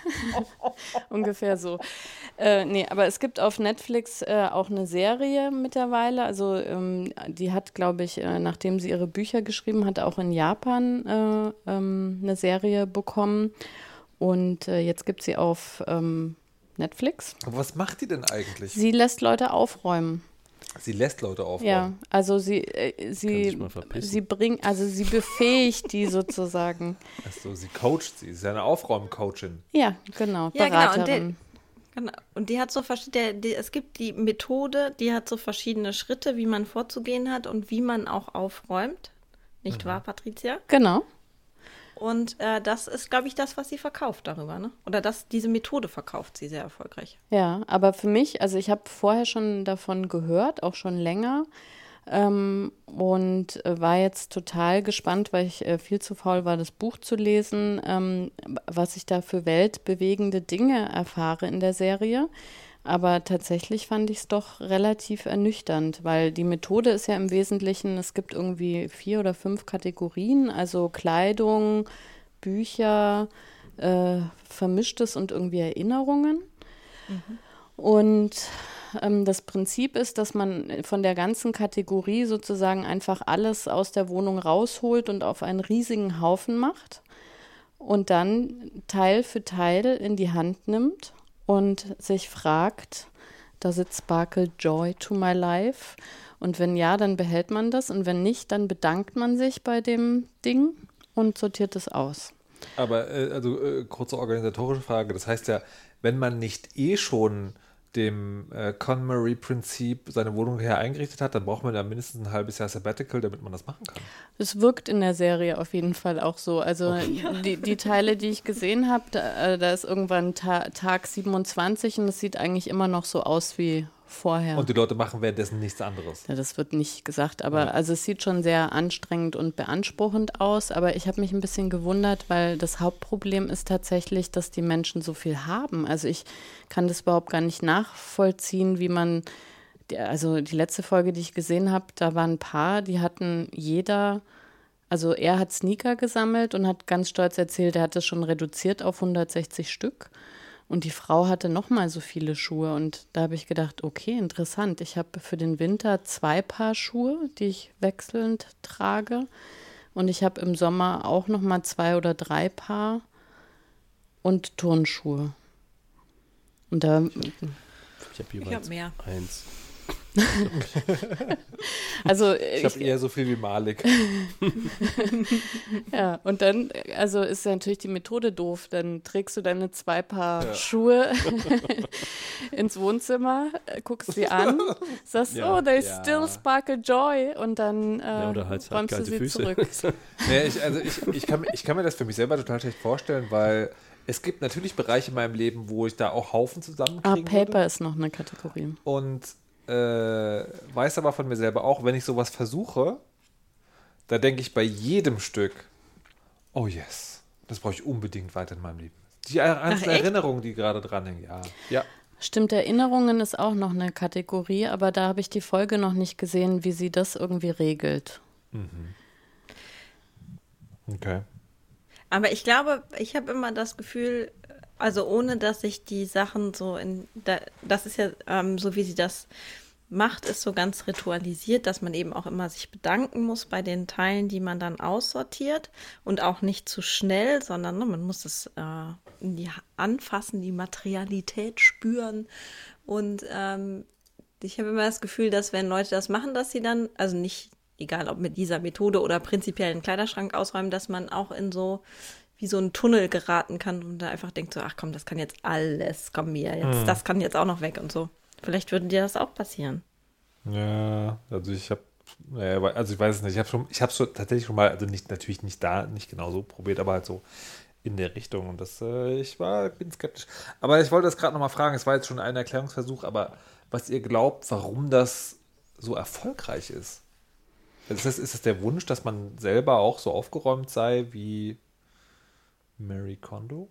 Ungefähr so. Äh, nee, aber es gibt auf Netflix äh, auch eine Serie mittlerweile. Also ähm, die hat, glaube ich, äh, nachdem sie ihre Bücher geschrieben hat, auch in Japan äh, ähm, eine Serie bekommen. Und äh, jetzt gibt sie auf ähm, Netflix. Aber was macht die denn eigentlich? Sie lässt Leute aufräumen. Sie lässt Leute Ja, aufräumen. also sie, äh, sie, sie bringt, also sie befähigt die sozusagen. Achso, sie coacht sie. Sie ist eine Aufräumcoachin. Ja, genau. Ja, genau, und Beraterin. Genau. Und die hat so verschiedene, die, es gibt die Methode, die hat so verschiedene Schritte, wie man vorzugehen hat und wie man auch aufräumt. Nicht wahr, Patricia? Genau. Und äh, das ist, glaube ich, das, was sie verkauft darüber, ne? Oder das, diese Methode verkauft sie sehr erfolgreich. Ja, aber für mich, also ich habe vorher schon davon gehört, auch schon länger. Ähm, und äh, war jetzt total gespannt, weil ich äh, viel zu faul war, das Buch zu lesen, ähm, was ich da für weltbewegende Dinge erfahre in der Serie. Aber tatsächlich fand ich es doch relativ ernüchternd, weil die Methode ist ja im Wesentlichen, es gibt irgendwie vier oder fünf Kategorien, also Kleidung, Bücher, äh, Vermischtes und irgendwie Erinnerungen. Und ähm, das Prinzip ist, dass man von der ganzen Kategorie sozusagen einfach alles aus der Wohnung rausholt und auf einen riesigen Haufen macht und dann Teil für Teil in die Hand nimmt und sich fragt, does it sparkle joy to my life? Und wenn ja, dann behält man das und wenn nicht, dann bedankt man sich bei dem Ding und sortiert es aus. Aber äh, also äh, kurze organisatorische Frage. Das heißt ja, wenn man nicht eh schon dem äh, KonMari-Prinzip seine Wohnung her eingerichtet hat, dann braucht man ja mindestens ein halbes Jahr Sabbatical, damit man das machen kann. Es wirkt in der Serie auf jeden Fall auch so. Also die, die Teile, die ich gesehen habe, da, äh, da ist irgendwann Ta Tag 27 und es sieht eigentlich immer noch so aus wie vorher. Und die Leute machen währenddessen nichts anderes. Ja, das wird nicht gesagt, aber also es sieht schon sehr anstrengend und beanspruchend aus. Aber ich habe mich ein bisschen gewundert, weil das Hauptproblem ist tatsächlich, dass die Menschen so viel haben. Also ich kann das überhaupt gar nicht nachvollziehen, wie man, also die letzte Folge, die ich gesehen habe, da waren ein paar, die hatten jeder, also er hat Sneaker gesammelt und hat ganz stolz erzählt, er hat das schon reduziert auf 160 Stück. Und die Frau hatte noch mal so viele Schuhe. Und da habe ich gedacht, okay, interessant. Ich habe für den Winter zwei Paar Schuhe, die ich wechselnd trage. Und ich habe im Sommer auch noch mal zwei oder drei Paar und Turnschuhe. Und da, Ich habe Ich jeweils habe mehr. eins. also Ich habe eher so viel wie Malik. ja, und dann, also ist ja natürlich die Methode doof. Dann trägst du deine zwei Paar Ja. Schuhe ins Wohnzimmer, äh, guckst sie an, sagst, Ja. oh, they Ja. still sparkle joy und dann äh, Ja, oder halt, halt räumst du kalte sie Füße. zurück. Nee, ich, also ich, ich, kann, mir- ich kann mir das für mich selber total schlecht vorstellen, weil es gibt natürlich Bereiche in meinem Leben, wo ich da auch Haufen Ah, zusammenkriegen Paper würde. ist noch eine Kategorie. Und äh, weiß aber von mir selber auch, wenn ich sowas versuche, da denke ich bei jedem Stück, oh yes, das brauche ich unbedingt weiter in meinem Leben. Die einzelnen echt? Erinnerungen, die gerade dranhängen, ja. Ja. Stimmt, Erinnerungen ist auch noch eine Kategorie, aber da habe ich die Folge noch nicht gesehen, wie sie das irgendwie regelt. Okay. Aber ich glaube, ich habe immer das Gefühl, also ohne dass ich die Sachen so in, da, das ist ja ähm, so, wie sie das macht, ist so ganz ritualisiert, dass man eben auch immer sich bedanken muss bei den Teilen, die man dann aussortiert und auch nicht zu schnell, sondern ne, man muss es äh, die anfassen, die Materialität spüren. Und ähm, ich habe immer das Gefühl, dass wenn Leute das machen, dass sie dann, also nicht, egal ob mit dieser Methode oder prinzipiell einen Kleiderschrank ausräumen, dass man auch in so wie so einen Tunnel geraten kann und da einfach denkt so, ach komm, das kann jetzt alles, komm mir, jetzt, das kann jetzt auch noch weg und so. Vielleicht würde dir das auch passieren. Ja, also ich habe, naja, also ich weiß es nicht, ich habe schon, ich habe es tatsächlich schon mal, also nicht natürlich nicht da, nicht genau so probiert, aber halt so in der Richtung und das, äh, ich war, bin skeptisch. Aber ich wollte das gerade nochmal fragen, es war jetzt schon ein Erklärungsversuch, aber was ihr glaubt, warum das so erfolgreich ist? Ist es, ist es der Wunsch, dass man selber auch so aufgeräumt sei wie Mary Kondo?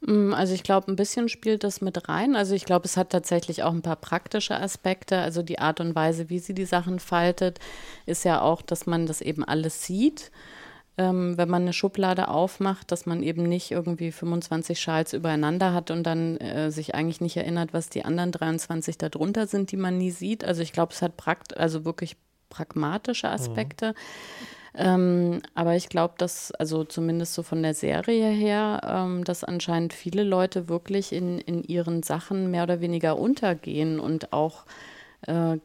Mm, Also ich glaube, ein bisschen spielt das mit rein. Also ich glaube, es hat tatsächlich auch ein paar praktische Aspekte. Also die Art und Weise, wie sie die Sachen faltet, ist ja auch, dass man das eben alles sieht. Ähm, wenn man eine Schublade aufmacht, dass man eben nicht irgendwie 25 Schals übereinander hat und dann äh, sich eigentlich nicht erinnert, was die anderen 23 da drunter sind, die man nie sieht. Also ich glaube, es hat prakt also wirklich pragmatische Aspekte. Ähm, aber ich glaube, dass, also zumindest so von der Serie her, ähm, dass anscheinend viele Leute wirklich in, in ihren Sachen mehr oder weniger untergehen und auch äh,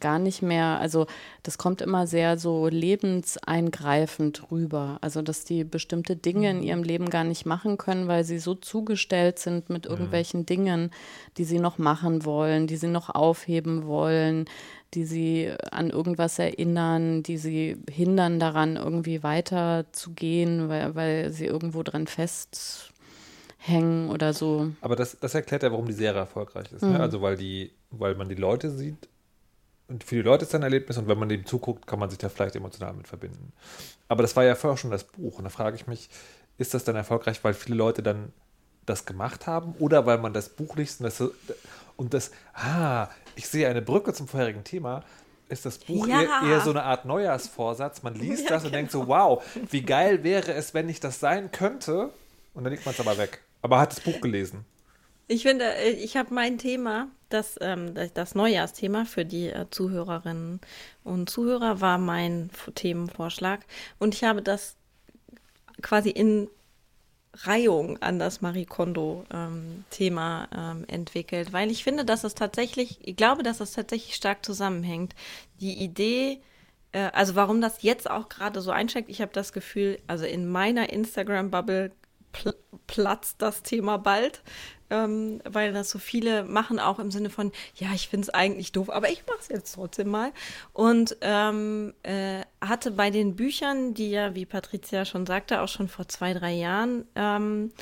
gar nicht mehr, also das kommt immer sehr so lebenseingreifend rüber. Also, dass die bestimmte Dinge in ihrem Leben gar nicht machen können, weil sie so zugestellt sind mit irgendwelchen Dingen, die sie noch machen wollen, die sie noch aufheben wollen, die sie an irgendwas erinnern, die sie hindern daran, irgendwie weiterzugehen, weil, weil sie irgendwo dran festhängen oder so. Aber das, das erklärt ja, warum die Serie erfolgreich ist. Ne? Also weil die, weil man die Leute sieht und für die Leute ist ein Erlebnis und wenn man dem zuguckt, kann man sich da vielleicht emotional mit verbinden. Aber das war ja vorher schon das Buch und da frage ich mich, ist das dann erfolgreich, weil viele Leute dann das gemacht haben oder weil man das Buch liest und das, und das ah, ich sehe eine Brücke zum vorherigen Thema, ist das Buch Ja. eher, eher so eine Art Neujahrsvorsatz. Man liest Ja, das und denkt so, genau. wow, wie geil wäre es, wenn ich das sein könnte und dann legt man es aber weg. Aber hat das Buch gelesen. Ich finde, äh, ich habe mein Thema, das, ähm, das- Neujahrsthema für die äh, Zuhörerinnen und Zuhörer war mein Themenvorschlag. Und ich habe das quasi in Reihung an das Marie Kondo-Thema ähm, entwickelt, weil ich finde, dass es tatsächlich, ich glaube, dass es tatsächlich stark zusammenhängt. Die Idee, äh, also warum das jetzt auch gerade so einsteigt, ich habe das Gefühl, also in meiner Instagram-Bubble pl platzt das Thema bald, ähm, weil das so viele machen, auch im Sinne von, ja, ich finde es eigentlich doof, aber ich mache es jetzt trotzdem mal. Und ähm, äh, hatte bei den Büchern, die ja, wie Patricia schon sagte, auch schon vor zwei, drei Jahren ähm,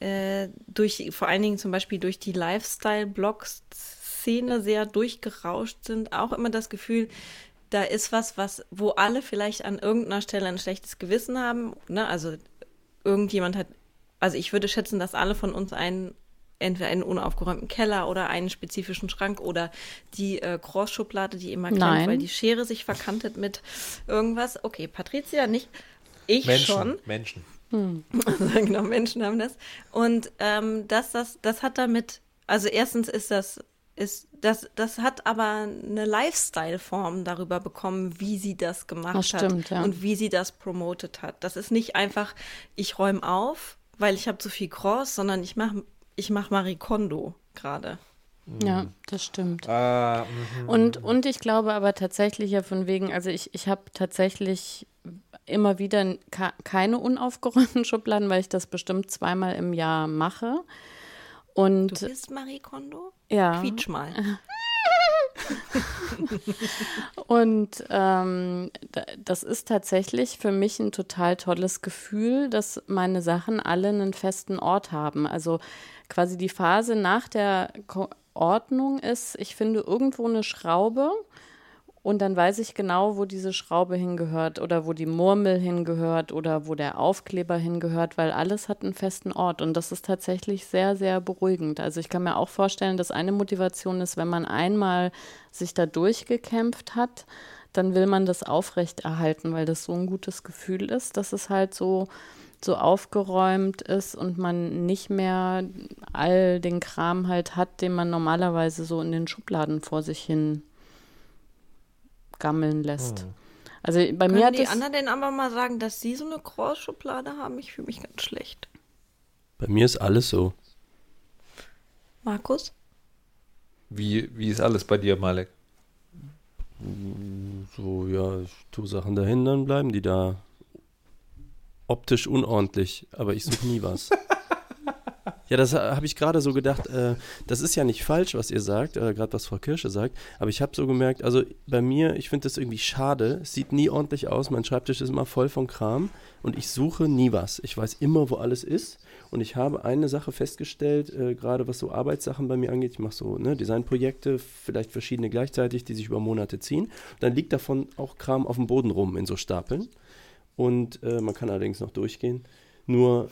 äh, durch, vor allen Dingen zum Beispiel durch die Lifestyle-Blogs-Szene sehr durchgerauscht sind, auch immer das Gefühl, da ist was, was, wo alle vielleicht an irgendeiner Stelle ein schlechtes Gewissen haben. Ne? Also irgendjemand hat, also ich würde schätzen, dass alle von uns einen entweder einen unaufgeräumten Keller oder einen spezifischen Schrank oder die äh, Cross-Schublade, die immer klemmt, Nein. weil die Schere sich verkantet mit irgendwas. Okay, Patricia nicht. Ich Menschen, schon. Menschen. genau, Menschen haben das. Und ähm, das, das, das hat damit, also erstens ist das, ist, das, das hat aber eine Lifestyle-Form darüber bekommen, wie sie das gemacht Das stimmt, hat ja. und wie sie das promotet hat. Das ist nicht einfach, ich räume auf, weil ich habe zu viel Cross, sondern ich mache ich mach Marie Kondo gerade. Ja, das stimmt. Ah, mhm. Und, und ich glaube aber tatsächlich ja von wegen, also ich, ich habe tatsächlich immer wieder keine unaufgeräumten Schubladen, weil ich das bestimmt zweimal im Jahr mache. Du Und bist Marie Kondo? ja, Quietsch mal. Und ähm, das ist tatsächlich für mich ein total tolles Gefühl, dass meine Sachen alle einen festen Ort haben. Also quasi die Phase nach der Ordnung ist, ich finde irgendwo eine Schraube und dann weiß ich genau, wo diese Schraube hingehört oder wo die Murmel hingehört oder wo der Aufkleber hingehört, weil alles hat einen festen Ort. Und das ist tatsächlich sehr, sehr beruhigend. Also ich kann mir auch vorstellen, dass eine Motivation ist, wenn man einmal sich da durchgekämpft hat, dann will man das aufrechterhalten, weil das so ein gutes Gefühl ist, dass es halt so, so aufgeräumt ist und man nicht mehr all den Kram halt hat, den man normalerweise so in den Schubladen vor sich hin gammeln lässt. Hm. Also bei Können mir hat die anderen denn aber mal sagen, dass sie so eine Großschublade haben? Ich fühle mich ganz schlecht. Bei mir ist alles so. Markus? Wie, wie ist alles bei dir, Malek? So, ja, ich tue Sachen dahin, dann bleiben die da. Optisch unordentlich, aber ich suche nie was. Ja, das habe ich gerade so gedacht. Äh, das ist ja nicht falsch, was ihr sagt, äh, gerade was Frau Kirsche sagt. Aber ich habe so gemerkt, also bei mir, ich finde das irgendwie schade. Es sieht nie ordentlich aus. Mein Schreibtisch ist immer voll von Kram und ich suche nie was. Ich weiß immer, wo alles ist. Und ich habe eine Sache festgestellt, äh, gerade was so Arbeitssachen bei mir angeht. Ich mache so ne, Designprojekte, vielleicht verschiedene gleichzeitig, die sich über Monate ziehen. Dann liegt davon auch Kram auf dem Boden rum in so Stapeln. Und äh, man kann allerdings noch durchgehen. Nur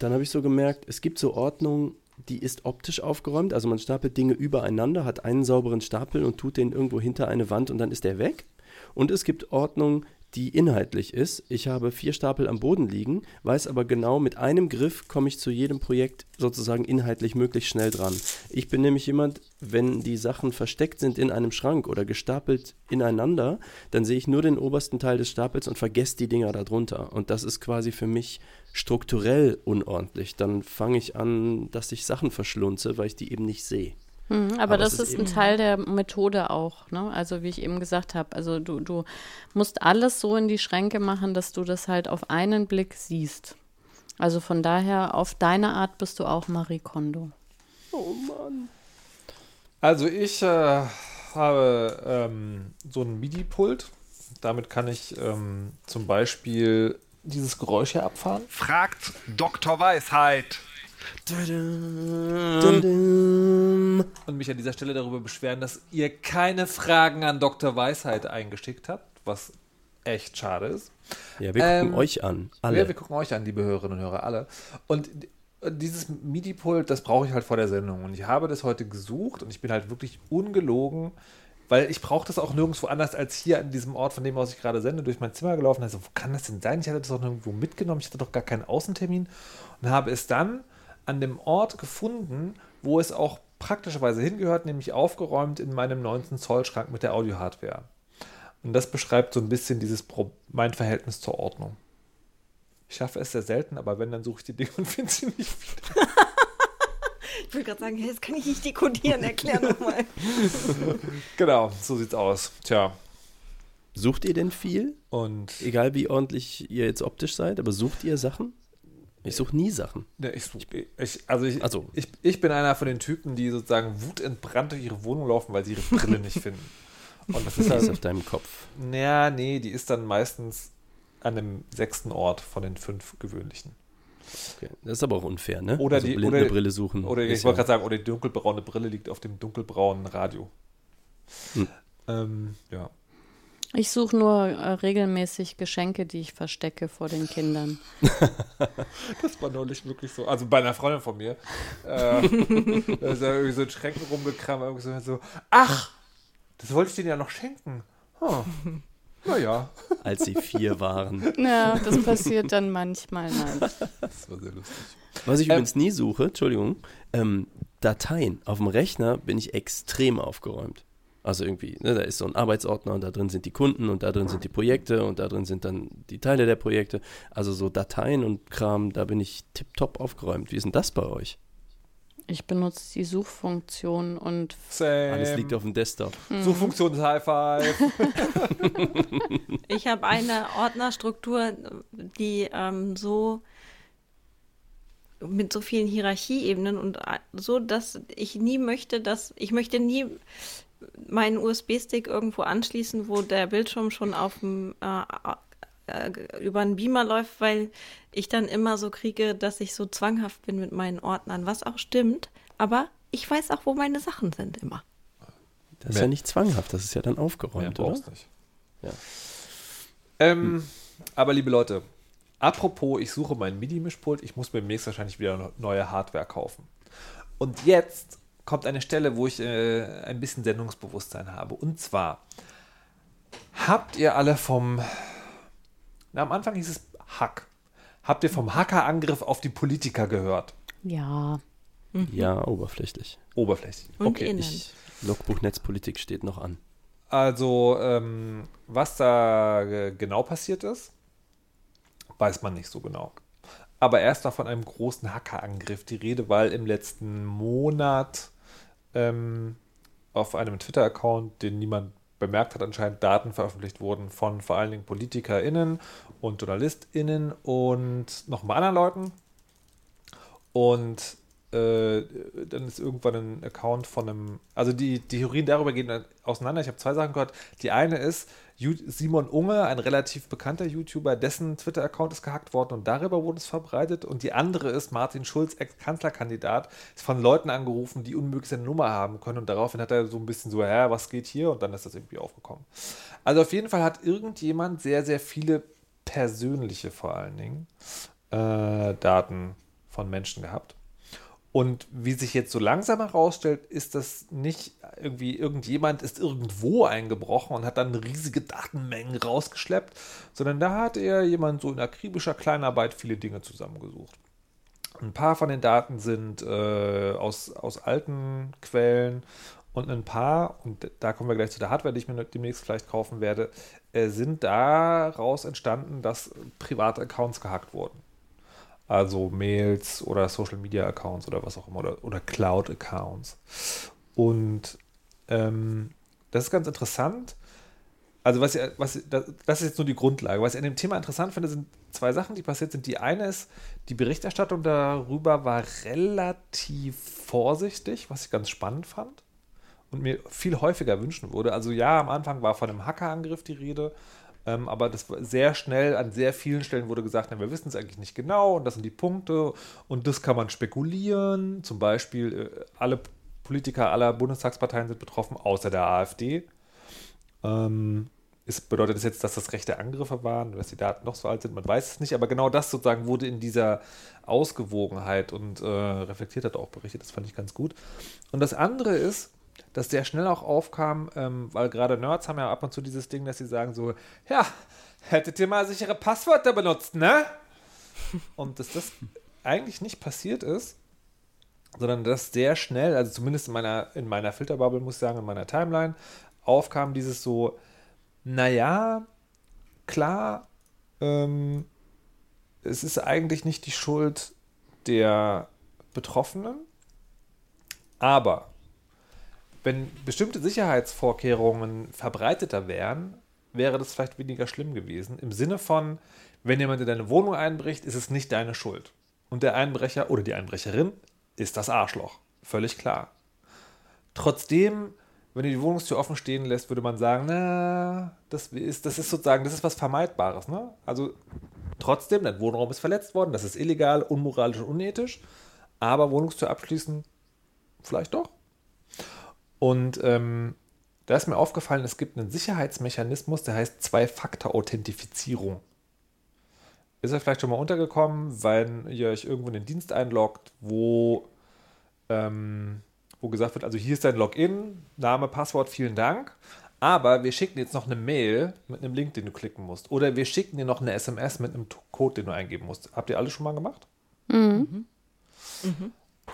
dann habe ich so gemerkt, es gibt so Ordnung, die ist optisch aufgeräumt. Also man stapelt Dinge übereinander, hat einen sauberen Stapel und tut den irgendwo hinter eine Wand und dann ist der weg. Und es gibt Ordnung, die inhaltlich ist. Ich habe vier Stapel am Boden liegen, weiß aber genau, mit einem Griff komme ich zu jedem Projekt sozusagen inhaltlich möglichst schnell dran. Ich bin nämlich jemand, wenn die Sachen versteckt sind in einem Schrank oder gestapelt ineinander, dann sehe ich nur den obersten Teil des Stapels und vergesse die Dinger darunter. Und das ist quasi für mich strukturell unordentlich. Dann fange ich an, dass ich Sachen verschlunze, weil ich die eben nicht sehe. Mhm, aber, aber, das ist, ist ein Teil der Methode auch, ne? Also wie ich eben gesagt habe, also du, du musst alles so in die Schränke machen, dass du das halt auf einen Blick siehst. Also von daher, auf deine Art bist du auch Marie Kondo. Oh Mann. Also ich äh, habe ähm, so ein MIDI-Pult. Damit kann ich ähm, zum Beispiel dieses Geräusch hier abfahren. Fragt Dr. Weisheit. Und mich an dieser Stelle darüber beschweren, dass ihr keine Fragen an Dr. Weisheit eingeschickt habt, was echt schade ist. Ja, wir gucken ähm, euch an. Alle. Ja, wir gucken euch an, liebe Hörerinnen und Hörer, alle. Und dieses MIDI-Pult, das brauche ich halt vor der Sendung. Und ich habe das heute gesucht und ich bin halt wirklich ungelogen, weil ich brauche das auch nirgendwo anders als hier an diesem Ort, von dem aus ich gerade sende, durch mein Zimmer gelaufen. Also, wo kann das denn sein? Ich hatte das auch nirgendwo mitgenommen. Ich hatte doch gar keinen Außentermin und habe es dann an dem Ort gefunden, wo es auch praktischerweise hingehört, nämlich aufgeräumt in meinem 19 Zoll Schrank mit der Audio-Hardware. Und das beschreibt so ein bisschen dieses Pro mein Verhältnis zur Ordnung. Ich schaffe es sehr selten, aber wenn, dann suche ich die Dinge und finde sie nicht wieder. ich wollte gerade sagen, hey, das kann ich nicht dekodieren, erklär nochmal. genau, so sieht's aus. Tja. Sucht ihr denn viel? Und egal wie ordentlich ihr jetzt optisch seid, aber sucht ihr Sachen? Ich suche nie Sachen. Ne, ich, ich, also, ich, also. Ich, ich bin einer von den Typen, die sozusagen wutentbrannt durch ihre Wohnung laufen, weil sie ihre Brille nicht finden. Und das ist, halt, ist auf deinem Kopf. Naja, nee, die ist dann meistens an dem sechsten Ort von den fünf gewöhnlichen. Okay. Das ist aber auch unfair, ne? Oder also die blinde oder, Brille suchen. Oder ich wollte gerade sagen, oder die dunkelbraune Brille liegt auf dem dunkelbraunen Radio. Hm. Ähm, ja. Ich suche nur äh, regelmäßig Geschenke, die ich verstecke vor den Kindern. das war neulich wirklich so. Also bei einer Freundin von mir. Äh, da ist ja irgendwie so in Schränken rumgekramt. Irgendwie so, ach, das wollte ich denen ja noch schenken. Huh. Naja. Als sie vier waren. Ja, das passiert dann manchmal. Nein. Das war sehr lustig. Was ich ähm, übrigens nie suche, Entschuldigung, ähm, Dateien. Auf dem Rechner bin ich extrem aufgeräumt. Also irgendwie, ne, da ist so ein Arbeitsordner und da drin sind die Kunden und da drin sind die Projekte und da drin sind dann die Teile der Projekte. Also so Dateien und Kram, da bin ich tipptopp aufgeräumt. Wie ist denn das bei euch? Ich benutze die Suchfunktion und Same. alles liegt auf dem Desktop. Mhm. Suchfunktion ist High Five. ich habe eine Ordnerstruktur, die ähm, so mit so vielen Hierarchieebenen und so, dass ich nie möchte, dass ich möchte nie meinen USB-Stick irgendwo anschließen, wo der Bildschirm schon auf dem äh, äh, über einen Beamer läuft, weil ich dann immer so kriege, dass ich so zwanghaft bin mit meinen Ordnern, was auch stimmt. Aber ich weiß auch, wo meine Sachen sind immer. Das ist Mehr- ja nicht zwanghaft, das ist ja dann Mehr aufgeräumt, oder? brauchst nicht. Ja. Ähm, Aber liebe Leute, apropos, ich suche mein MIDI-Mischpult, ich muss mir demnächst wahrscheinlich wieder neue Hardware kaufen. Und jetzt kommt eine Stelle, wo ich äh, ein bisschen Sendungsbewusstsein habe. Und zwar, habt ihr alle vom, na, am Anfang hieß es Hack. Habt ihr vom Hackerangriff auf die Politiker gehört? Ja. Ja, oberflächlich. Oberflächlich. Und okay. innen. Ich, Logbuch Netzpolitik steht noch an. Also, ähm, was da äh, genau passiert ist, weiß man nicht so genau. Aber erst war von einem großen Hackerangriff die Rede, weil im letzten Monat ähm, auf einem Twitter-Account, den niemand bemerkt hat, anscheinend Daten veröffentlicht wurden von vor allen Dingen PolitikerInnen und JournalistInnen und noch ein paar anderen Leuten. Und äh, dann ist irgendwann ein Account von einem, also die, die Theorien darüber gehen auseinander. Ich habe zwei Sachen gehört. Die eine ist, Simon Unge, ein relativ bekannter YouTuber, dessen Twitter-Account ist gehackt worden und darüber wurde es verbreitet. Und die andere ist, Martin Schulz, Ex-Kanzlerkandidat, ist von Leuten angerufen, die unmöglich seine Nummer haben können. Und daraufhin hat er so ein bisschen so, hä, was geht hier? Und dann ist das irgendwie aufgekommen. Also auf jeden Fall hat irgendjemand sehr, sehr viele persönliche vor allen Dingen äh, Daten von Menschen gehabt. Und wie sich jetzt so langsam herausstellt, ist das nicht irgendwie irgendjemand ist irgendwo eingebrochen und hat dann riesige Datenmengen rausgeschleppt, sondern da hat eher jemand so in akribischer Kleinarbeit viele Dinge zusammengesucht. Ein paar von den Daten sind äh, aus, aus alten Quellen und ein paar, und da kommen wir gleich zu der Hardware, die ich mir demnächst vielleicht kaufen werde, äh, sind daraus entstanden, dass private Accounts gehackt wurden. Also Mails oder Social Media Accounts oder was auch immer oder, oder Cloud Accounts. Und ähm, das ist ganz interessant. Also was, was das ist jetzt nur die Grundlage. Was ich an dem Thema interessant finde, sind zwei Sachen, die passiert sind. Die eine ist, die Berichterstattung darüber war relativ vorsichtig, was ich ganz spannend fand und mir viel häufiger wünschen würde. Also ja, am Anfang war von einem Hackerangriff die Rede, ähm, aber das war sehr schnell, an sehr vielen Stellen wurde gesagt, na, wir wissen es eigentlich nicht genau und das sind die Punkte und das kann man spekulieren. Zum Beispiel äh, alle Politiker aller Bundestagsparteien sind betroffen, außer der AfD. Ähm, ist, bedeutet das jetzt, dass das rechte Angriffe waren, dass die Daten noch so alt sind? Man weiß es nicht, aber genau das sozusagen wurde in dieser Ausgewogenheit und äh, reflektiert hat auch berichtet. Das fand ich ganz gut. Und das andere ist, dass sehr schnell auch aufkam, ähm, weil gerade Nerds haben ja ab und zu dieses Ding, dass sie sagen so, ja, hättet ihr mal sichere Passwörter benutzt, ne? Und dass das eigentlich nicht passiert ist, sondern dass sehr schnell, also zumindest in meiner, in meiner Filterbubble, muss ich sagen, in meiner Timeline, aufkam dieses so, naja, klar, ähm, es ist eigentlich nicht die Schuld der Betroffenen, aber wenn bestimmte Sicherheitsvorkehrungen verbreiteter wären, wäre das vielleicht weniger schlimm gewesen. Im Sinne von, wenn jemand in deine Wohnung einbricht, ist es nicht deine Schuld. Und der Einbrecher oder die Einbrecherin ist das Arschloch. Völlig klar. Trotzdem, wenn du die Wohnungstür offen stehen lässt, würde man sagen, na, das ist, das ist sozusagen, das ist was Vermeidbares. Ne? Also trotzdem, dein Wohnraum ist verletzt worden, das ist illegal, unmoralisch und unethisch, aber Wohnungstür abschließen, vielleicht doch. Und ähm, da ist mir aufgefallen, es gibt einen Sicherheitsmechanismus, der heißt Zwei-Faktor-Authentifizierung. Ist euch vielleicht schon mal untergekommen, wenn ihr euch irgendwo in den Dienst einloggt, wo, ähm, wo gesagt wird, also hier ist dein Login, Name, Passwort, vielen Dank. Aber wir schicken jetzt noch eine Mail mit einem Link, den du klicken musst. Oder wir schicken dir noch eine SMS mit einem Code, den du eingeben musst. Habt ihr alle schon mal gemacht?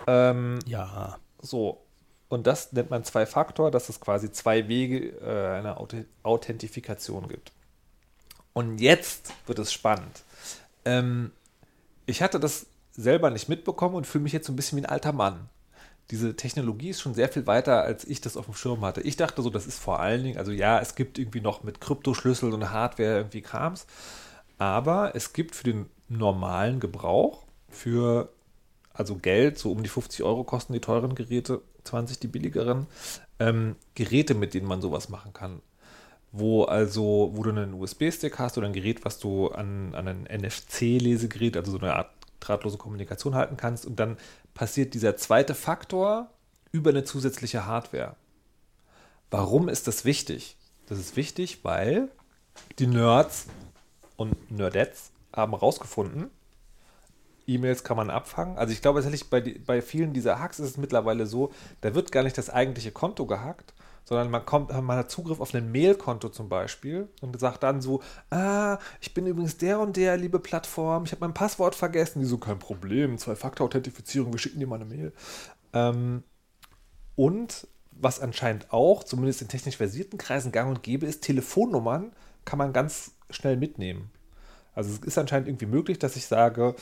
Ähm, Ja. so. Und das nennt man Zwei-Faktor, dass es quasi zwei Wege äh, einer Auth Authentifikation gibt. Und jetzt wird es spannend. Ähm, ich hatte das selber nicht mitbekommen und fühle mich jetzt so ein bisschen wie ein alter Mann. Diese Technologie ist schon sehr viel weiter, als ich das auf dem Schirm hatte. Ich dachte so, das ist vor allen Dingen, also ja, es gibt irgendwie noch mit Kryptoschlüssel und Hardware irgendwie Krams, aber es gibt für den normalen Gebrauch, für also Geld, so um die 50 Euro kosten die teuren Geräte, 20 die billigeren, ähm, Geräte, mit denen man sowas machen kann. Wo also, wo du einen USB-Stick hast oder ein Gerät, was du an, an ein NFC-Lesegerät, also so eine Art drahtlose Kommunikation halten kannst und dann passiert dieser zweite Faktor über eine zusätzliche Hardware. Warum ist das wichtig? Das ist wichtig, weil die Nerds und Nerdettes haben rausgefunden, E-Mails kann man abfangen. Also ich glaube tatsächlich, bei, bei vielen dieser Hacks ist es mittlerweile so, da wird gar nicht das eigentliche Konto gehackt, sondern man kommt, man hat Zugriff auf ein Mailkonto zum Beispiel und sagt dann so, ah, ich bin übrigens der und der, liebe Plattform, ich habe mein Passwort vergessen. Die so, kein Problem, Zwei-Faktor-Authentifizierung, wir schicken dir mal eine Mail. Ähm, und was anscheinend auch, zumindest in technisch versierten Kreisen gang und gäbe ist, Telefonnummern kann man ganz schnell mitnehmen. Also es ist anscheinend irgendwie möglich, dass ich sage,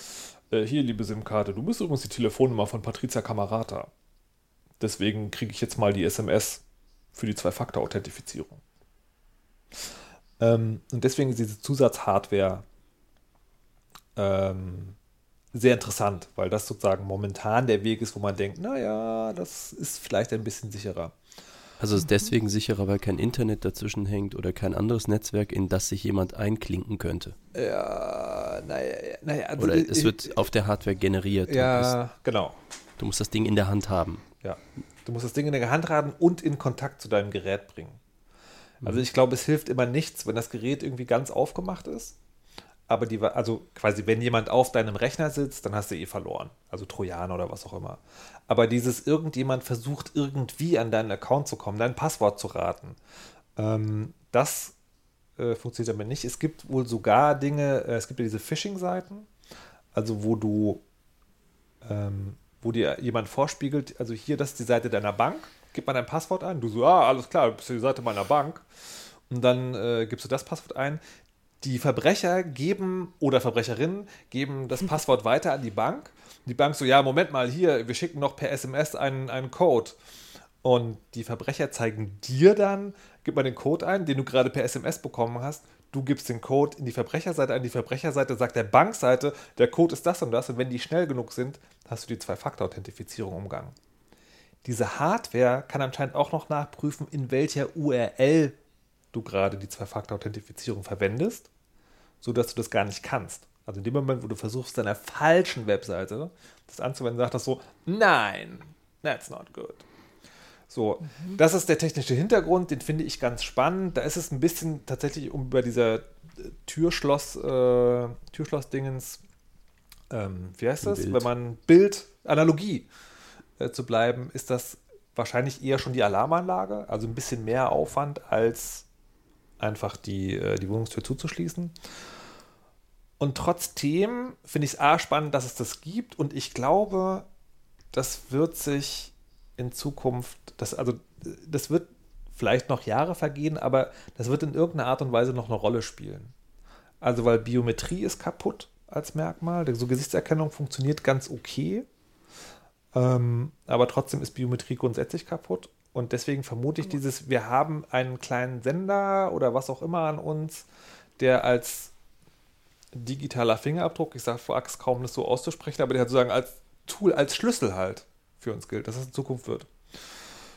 äh, hier, liebe SIM-Karte, du bist übrigens die Telefonnummer von Patricia Camarata. Deswegen kriege ich jetzt mal die SMS für die Zwei-Faktor-Authentifizierung. Ähm, und deswegen ist diese Zusatzhardware ähm, sehr interessant, weil das sozusagen momentan der Weg ist, wo man denkt, naja, das ist vielleicht ein bisschen sicherer. Also ist deswegen sicherer, weil kein Internet dazwischen hängt oder kein anderes Netzwerk, in das sich jemand einklinken könnte. Ja, naja, naja. Also oder es wird auf der Hardware generiert. Ja, es, genau. Du musst das Ding in der Hand haben. Ja, du musst das Ding in der Hand haben und in Kontakt zu deinem Gerät bringen. Also ich glaube, es hilft immer nichts, wenn das Gerät irgendwie ganz aufgemacht ist aber die also quasi, wenn jemand auf deinem Rechner sitzt, dann hast du eh verloren. Also Trojaner oder was auch immer. Aber dieses irgendjemand versucht irgendwie an deinen Account zu kommen, dein Passwort zu raten, ähm, das äh, funktioniert damit nicht. Es gibt wohl sogar Dinge, äh, es gibt ja diese Phishing-Seiten, also wo du, ähm, wo dir jemand vorspiegelt, also hier, das ist die Seite deiner Bank, gib mal dein Passwort ein, du so, ah, alles klar, du bist die Seite meiner Bank. Und dann äh, gibst du das Passwort ein die Verbrecher geben oder Verbrecherinnen geben das Passwort weiter an die Bank. Die Bank so, ja, Moment mal, hier, wir schicken noch per SMS einen, einen Code. Und die Verbrecher zeigen dir dann, gib mal den Code ein, den du gerade per SMS bekommen hast. Du gibst den Code in die Verbrecherseite ein. Die Verbrecherseite sagt der Bankseite, der Code ist das und das. Und wenn die schnell genug sind, hast du die Zwei-Faktor-Authentifizierung umgangen. Diese Hardware kann anscheinend auch noch nachprüfen, in welcher URL du gerade die Zwei-Faktor-Authentifizierung verwendest, sodass du das gar nicht kannst. Also in dem Moment, wo du versuchst, deiner falschen Webseite das anzuwenden, sagt das so, nein, that's not good. So, mhm. das ist der technische Hintergrund, den finde ich ganz spannend. Da ist es ein bisschen tatsächlich um über dieser äh, Türschloss, äh, Türschloss-Dingens, ähm, wie heißt das? Bild. Wenn man Bild, Analogie äh, zu bleiben, ist das wahrscheinlich eher schon die Alarmanlage, also ein bisschen mehr Aufwand als einfach die, äh, die Wohnungstür zuzuschließen. Und trotzdem finde ich es A spannend, dass es das gibt und ich glaube, das wird sich in Zukunft, das, also das wird vielleicht noch Jahre vergehen, aber das wird in irgendeiner Art und Weise noch eine Rolle spielen. Also weil Biometrie ist kaputt als Merkmal, so Gesichtserkennung funktioniert ganz okay, ähm, aber trotzdem ist Biometrie grundsätzlich kaputt und deswegen vermute ich dieses, wir haben einen kleinen Sender oder was auch immer an uns, der als digitaler Fingerabdruck, ich sage vor Axt kaum das so auszusprechen, aber der hat sozusagen als Tool, als Schlüssel halt für uns gilt, dass das in Zukunft wird.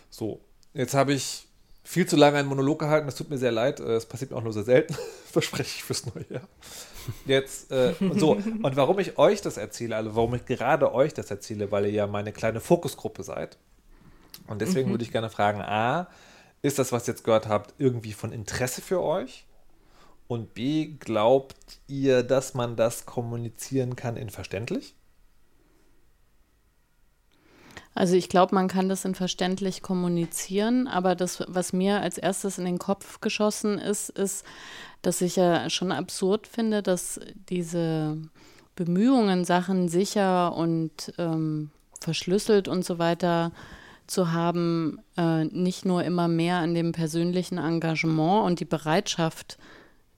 So, jetzt habe ich viel zu lange einen Monolog gehalten, das tut mir sehr leid, es passiert mir auch nur sehr selten, verspreche ich fürs neue Jahr. Jetzt, äh, so, und warum ich euch das erzähle, also warum ich gerade euch das erzähle, weil ihr ja meine kleine Fokusgruppe seid. Und deswegen mhm. würde ich gerne fragen, A, ist das, was ihr jetzt gehört habt, irgendwie von Interesse für euch? Und B, glaubt ihr, dass man das kommunizieren kann in verständlich? Also ich glaube, man kann das in verständlich kommunizieren, aber das, was mir als erstes in den Kopf geschossen ist, ist, dass ich ja schon absurd finde, dass diese Bemühungen, Sachen sicher und ähm, verschlüsselt und so weiter zu haben, äh, nicht nur immer mehr an dem persönlichen Engagement und die Bereitschaft,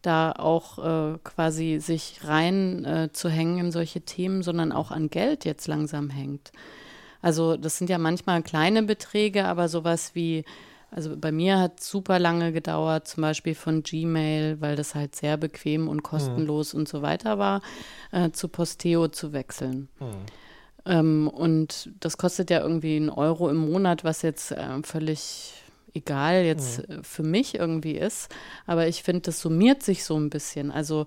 da auch äh, quasi sich rein äh, zu hängen in solche Themen, sondern auch an Geld jetzt langsam hängt. Also das sind ja manchmal kleine Beträge, aber sowas wie, also bei mir hat es super lange gedauert, zum Beispiel von Gmail, weil das halt sehr bequem und kostenlos mhm. und so weiter war, äh, zu Posteo zu wechseln. Mhm. Ähm, und das kostet ja irgendwie einen Euro im Monat, was jetzt äh, völlig egal jetzt mhm. für mich irgendwie ist. Aber ich finde, das summiert sich so ein bisschen. Also,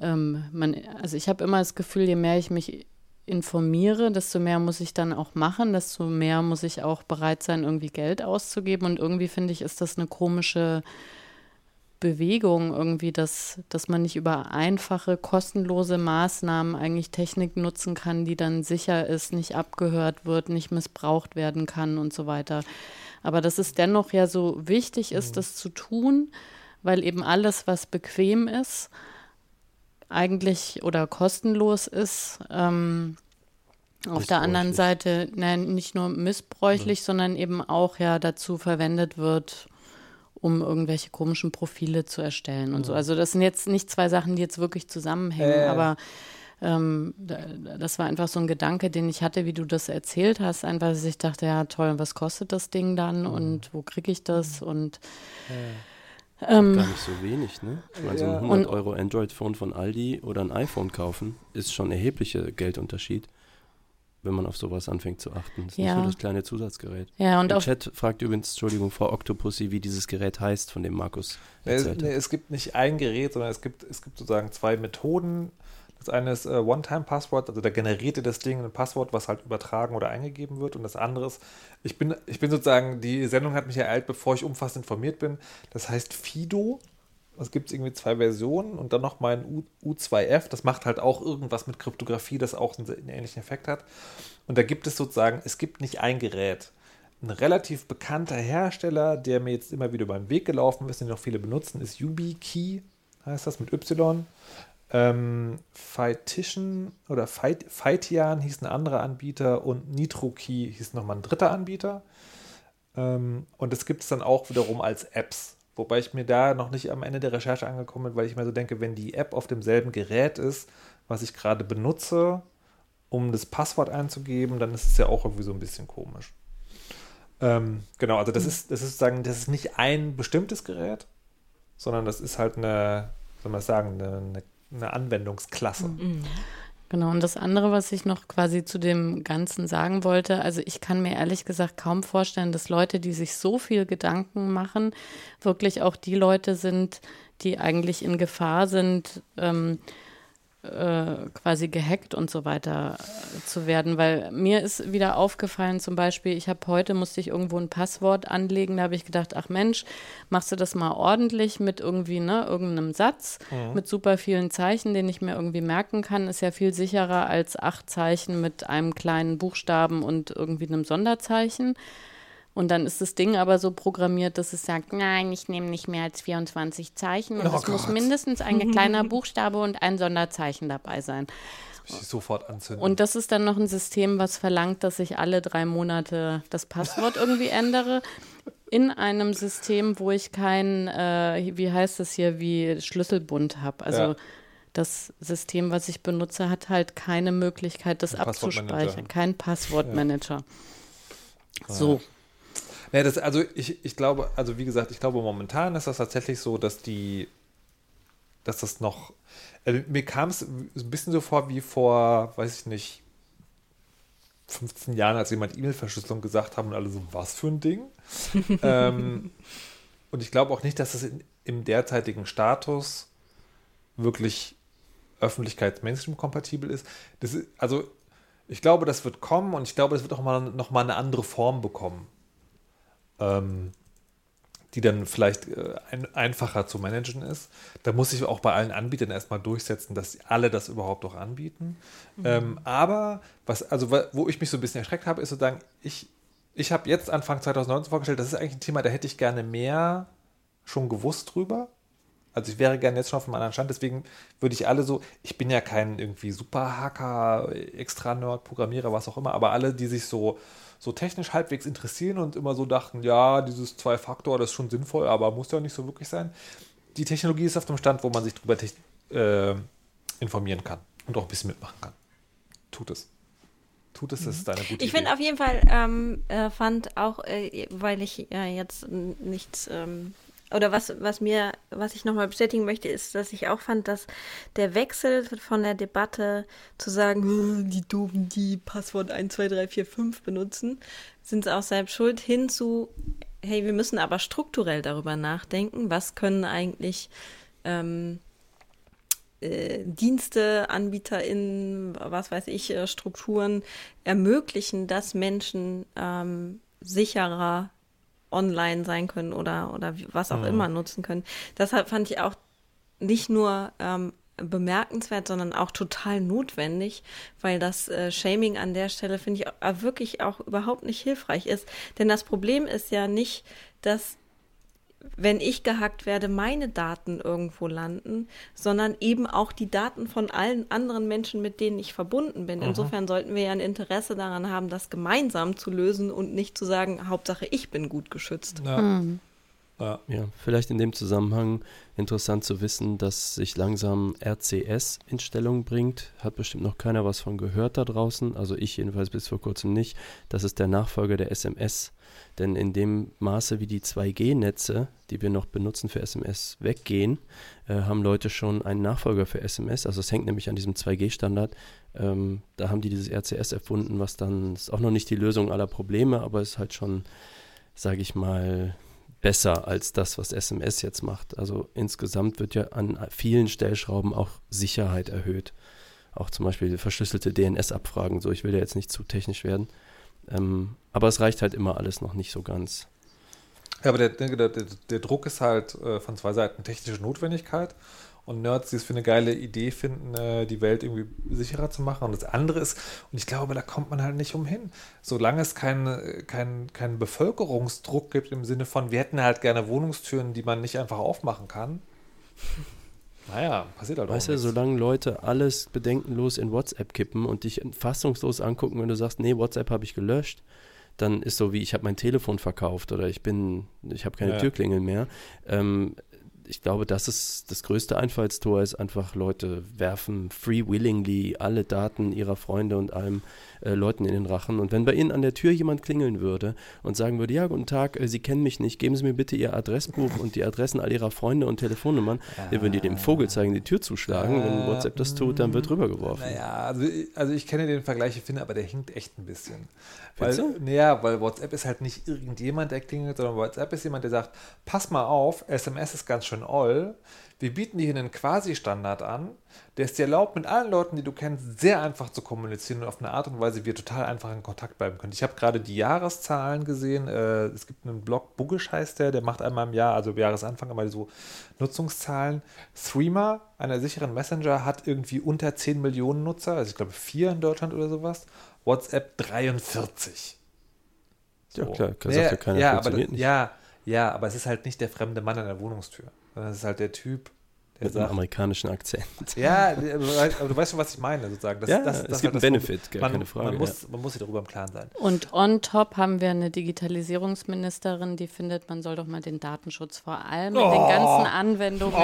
ähm, man, also ich habe immer das Gefühl, je mehr ich mich informiere, desto mehr muss ich dann auch machen, desto mehr muss ich auch bereit sein, irgendwie Geld auszugeben. Und irgendwie finde ich, ist das eine komische Bewegung irgendwie, dass, dass man nicht über einfache, kostenlose Maßnahmen eigentlich Technik nutzen kann, die dann sicher ist, nicht abgehört wird, nicht missbraucht werden kann und so weiter. Aber dass es dennoch ja so wichtig ist, mhm. das zu tun, weil eben alles, was bequem ist, eigentlich oder kostenlos ist, ähm, auf der anderen Seite nein, nicht nur missbräuchlich, ja. sondern eben auch ja dazu verwendet wird, um irgendwelche komischen Profile zu erstellen und so. Also das sind jetzt nicht zwei Sachen, die jetzt wirklich zusammenhängen, äh. aber ähm, das war einfach so ein Gedanke, den ich hatte, wie du das erzählt hast, einfach, dass ich dachte, ja toll, was kostet das Ding dann mhm. und wo kriege ich das und ja. Ähm, gar nicht so wenig, ne? Also ja. ein 100 Euro Android-Phone von Aldi oder ein iPhone kaufen ist schon erheblicher Geldunterschied wenn man auf sowas anfängt zu achten. Das ist ja. nicht nur das kleine Zusatzgerät. Ja, und Im Chat fragt übrigens, Entschuldigung, Frau Octopussy, wie dieses Gerät heißt, von dem Markus erzählt nee, nee, es gibt nicht ein Gerät, sondern es gibt, es gibt sozusagen zwei Methoden. Das eine ist äh, One-Time-Passwort, also da generierte das Ding ein Passwort, was halt übertragen oder eingegeben wird. Und das andere ist, ich bin, ich bin sozusagen, die Sendung hat mich ereilt, bevor ich umfassend informiert bin. Das heißt Fido. Es gibt irgendwie zwei Versionen und dann noch mal ein U, 2 f Das macht halt auch irgendwas mit Kryptographie, das auch einen, einen ähnlichen Effekt hat. Und da gibt es sozusagen, es gibt nicht ein Gerät. Ein relativ bekannter Hersteller, der mir jetzt immer wieder über den Weg gelaufen ist, den noch viele benutzen, ist YubiKey, heißt das mit Y. Ähm, Fightition oder Fight, Fightian hieß ein anderer Anbieter und NitroKey hieß nochmal ein dritter Anbieter. Ähm, und das gibt es dann auch wiederum als Apps. Wobei ich mir da noch nicht am Ende der Recherche angekommen bin, weil ich mir so denke, wenn die App auf demselben Gerät ist, was ich gerade benutze, um das Passwort einzugeben, dann ist es ja auch irgendwie so ein bisschen komisch. Ähm, genau, also das mhm. ist, das ist sagen, das ist nicht ein bestimmtes Gerät, sondern das ist halt eine, soll man sagen, eine, eine Anwendungsklasse. Mhm. Genau, und das andere, was ich noch quasi zu dem Ganzen sagen wollte, also ich kann mir ehrlich gesagt kaum vorstellen, dass Leute, die sich so viel Gedanken machen, wirklich auch die Leute sind, die eigentlich in Gefahr sind, ähm, äh, quasi gehackt und so weiter äh, zu werden, weil mir ist wieder aufgefallen, zum Beispiel, ich habe heute musste ich irgendwo ein Passwort anlegen, da habe ich gedacht, ach Mensch, machst du das mal ordentlich mit irgendwie, ne, irgendeinem Satz, mhm. mit super vielen Zeichen, den ich mir irgendwie merken kann, ist ja viel sicherer als acht Zeichen mit einem kleinen Buchstaben und irgendwie einem Sonderzeichen. Und dann ist das Ding aber so programmiert, dass es sagt, nein, ich nehme nicht mehr als 24 Zeichen und oh es Gott. muss mindestens ein kleiner Buchstabe und ein Sonderzeichen dabei sein. Sofort anzünden. Und das ist dann noch ein System, was verlangt, dass ich alle drei Monate das Passwort irgendwie ändere. In einem System, wo ich kein, äh, wie heißt das hier, wie Schlüsselbund habe. Also ja. das System, was ich benutze, hat halt keine Möglichkeit, das abzuspeichern. Kein Passwortmanager. Ja. So. Ja, das, also ich, ich glaube, also wie gesagt, ich glaube momentan ist das tatsächlich so, dass die, dass das noch, also mir kam es ein bisschen so vor wie vor, weiß ich nicht, 15 Jahren, als jemand E-Mail-Verschlüsselung gesagt haben und alle so, was für ein Ding? ähm, und ich glaube auch nicht, dass es in, im derzeitigen Status wirklich Öffentlichkeits-Mainstream-kompatibel ist. Ist. Also ich glaube, das wird kommen und ich glaube, es wird auch mal noch mal eine andere Form bekommen ähm, die dann vielleicht äh, ein, einfacher zu managen ist. Da muss ich auch bei allen Anbietern erstmal durchsetzen, dass alle das überhaupt auch anbieten. Mhm. Ähm, aber was, also wo ich mich so ein bisschen erschreckt habe, ist sozusagen, ich, ich habe jetzt Anfang 2019 vorgestellt, das ist eigentlich ein Thema, da hätte ich gerne mehr schon gewusst drüber. Also ich wäre gerne jetzt schon auf einem anderen Stand, deswegen würde ich alle so, ich bin ja kein irgendwie Super-Hacker, Extra-Nerd, Programmierer, was auch immer, aber alle, die sich so so technisch halbwegs interessieren und immer so dachten, ja, dieses Zwei-Faktor, das ist schon sinnvoll, aber muss ja nicht so wirklich sein. Die Technologie ist auf dem Stand, wo man sich darüber äh, informieren kann und auch ein bisschen mitmachen kann. Tut es. Tut es, das ist eine gute Ich finde auf jeden Fall, ähm, äh, fand auch, äh, weil ich äh, jetzt nichts ähm, oder was, was mir, was ich nochmal bestätigen möchte, ist, dass ich auch fand, dass der Wechsel von der Debatte zu sagen, hm, die doofen, die Passwort 1, 2, 3, 4, 5 benutzen, sind sie auch selbst schuld, hin zu, hey, wir müssen aber strukturell darüber nachdenken, was können eigentlich ähm, äh, Dienste, AnbieterInnen, was weiß ich, äh, Strukturen ermöglichen, dass Menschen ähm, sicherer online sein können oder, oder was auch Mhm. immer nutzen können. Deshalb fand ich auch nicht nur ähm, bemerkenswert, sondern auch total notwendig, weil das äh, Shaming an der Stelle, finde ich, auch, wirklich auch überhaupt nicht hilfreich ist. Denn das Problem ist ja nicht, dass wenn ich gehackt werde, meine Daten irgendwo landen, sondern eben auch die Daten von allen anderen Menschen, mit denen ich verbunden bin. Insofern sollten wir ja ein Interesse daran haben, das gemeinsam zu lösen und nicht zu sagen, Hauptsache ich bin gut geschützt. Ja. Ja. Ja, vielleicht in dem Zusammenhang interessant zu wissen, dass sich langsam RCS in Stellung bringt. Hat bestimmt noch keiner was von gehört da draußen. Also ich jedenfalls bis vor kurzem nicht. Das ist der Nachfolger der SMS. Denn in dem Maße, wie die 2G-Netze, die wir noch benutzen für SMS, weggehen, äh, haben Leute schon einen Nachfolger für SMS. Also es hängt nämlich an diesem 2G-Standard. Ähm, da haben die dieses RCS erfunden, was dann ist auch noch nicht die Lösung aller Probleme, aber ist halt schon, sage ich mal, besser als das, was SMS jetzt macht. Also insgesamt wird ja an vielen Stellschrauben auch Sicherheit erhöht. Auch zum Beispiel verschlüsselte DNS-Abfragen. So, ich will ja jetzt nicht zu technisch werden. Ähm, aber es reicht halt immer alles noch nicht so ganz. Ja, aber der, der, der, der Druck ist halt äh, von zwei Seiten technische Notwendigkeit und Nerds, die es für eine geile Idee finden, äh, die Welt irgendwie sicherer zu machen. Und das andere ist, und ich glaube, da kommt man halt nicht umhin. Solange es keinen kein, kein Bevölkerungsdruck gibt im Sinne von, wir hätten halt gerne Wohnungstüren, die man nicht einfach aufmachen kann. Naja, passiert halt Weißt du, solange Leute alles bedenkenlos in WhatsApp kippen und dich fassungslos angucken, wenn du sagst, nee, WhatsApp habe ich gelöscht, dann ist so wie, ich habe mein Telefon verkauft oder ich bin, ich habe keine Ja. Türklingel mehr. Ähm, ich glaube, das ist das größte Einfallstor, ist einfach Leute werfen free willingly alle Daten ihrer Freunde und allem äh, Leuten in den Rachen. Und wenn bei Ihnen an der Tür jemand klingeln würde und sagen würde, ja, guten Tag, äh, Sie kennen mich nicht, geben Sie mir bitte Ihr Adressbuch und die Adressen all Ihrer Freunde und Telefonnummern, dann würden die dem Vogel zeigen, die Tür zuschlagen. Wenn WhatsApp das tut, dann wird rübergeworfen. Naja, also, also ich kenne den Vergleich, ich finde, aber der hinkt echt ein bisschen. Weil, Findest naja, weil WhatsApp ist halt nicht irgendjemand, der klingelt, sondern WhatsApp ist jemand, der sagt, pass mal auf, SMS ist ganz schön oll. Wir bieten dir hier einen Quasi-Standard an, der es dir erlaubt, mit allen Leuten, die du kennst, sehr einfach zu kommunizieren und auf eine Art und Weise, wie ihr total einfach in Kontakt bleiben könnt. Ich habe gerade die Jahreszahlen gesehen. Äh, es gibt einen Blog, Buggisch heißt der, der macht einmal im Jahr, also Jahresanfang, immer so Nutzungszahlen. Threema, einer sicheren Messenger, hat irgendwie unter 10 Millionen Nutzer, also ich glaube vier in Deutschland oder sowas. WhatsApp 43. Ja, klar, sagt ja, ja ja, aber, ja, ja, aber es ist halt nicht der fremde Mann an der Wohnungstür, sondern es ist halt der Typ, der Mit einem sagt, amerikanischen Akzent. ja, aber du weißt- aber du weißt schon, was ich meine, sozusagen. Das, Ja, das, es das ist gibt halt einen das Benefit, gar man, keine Frage, Man muss, man muss sich darüber im Klaren sein. Und on top haben wir eine Digitalisierungsministerin, die findet, man soll doch mal den Datenschutz vor allem mit den ganzen Anwendungen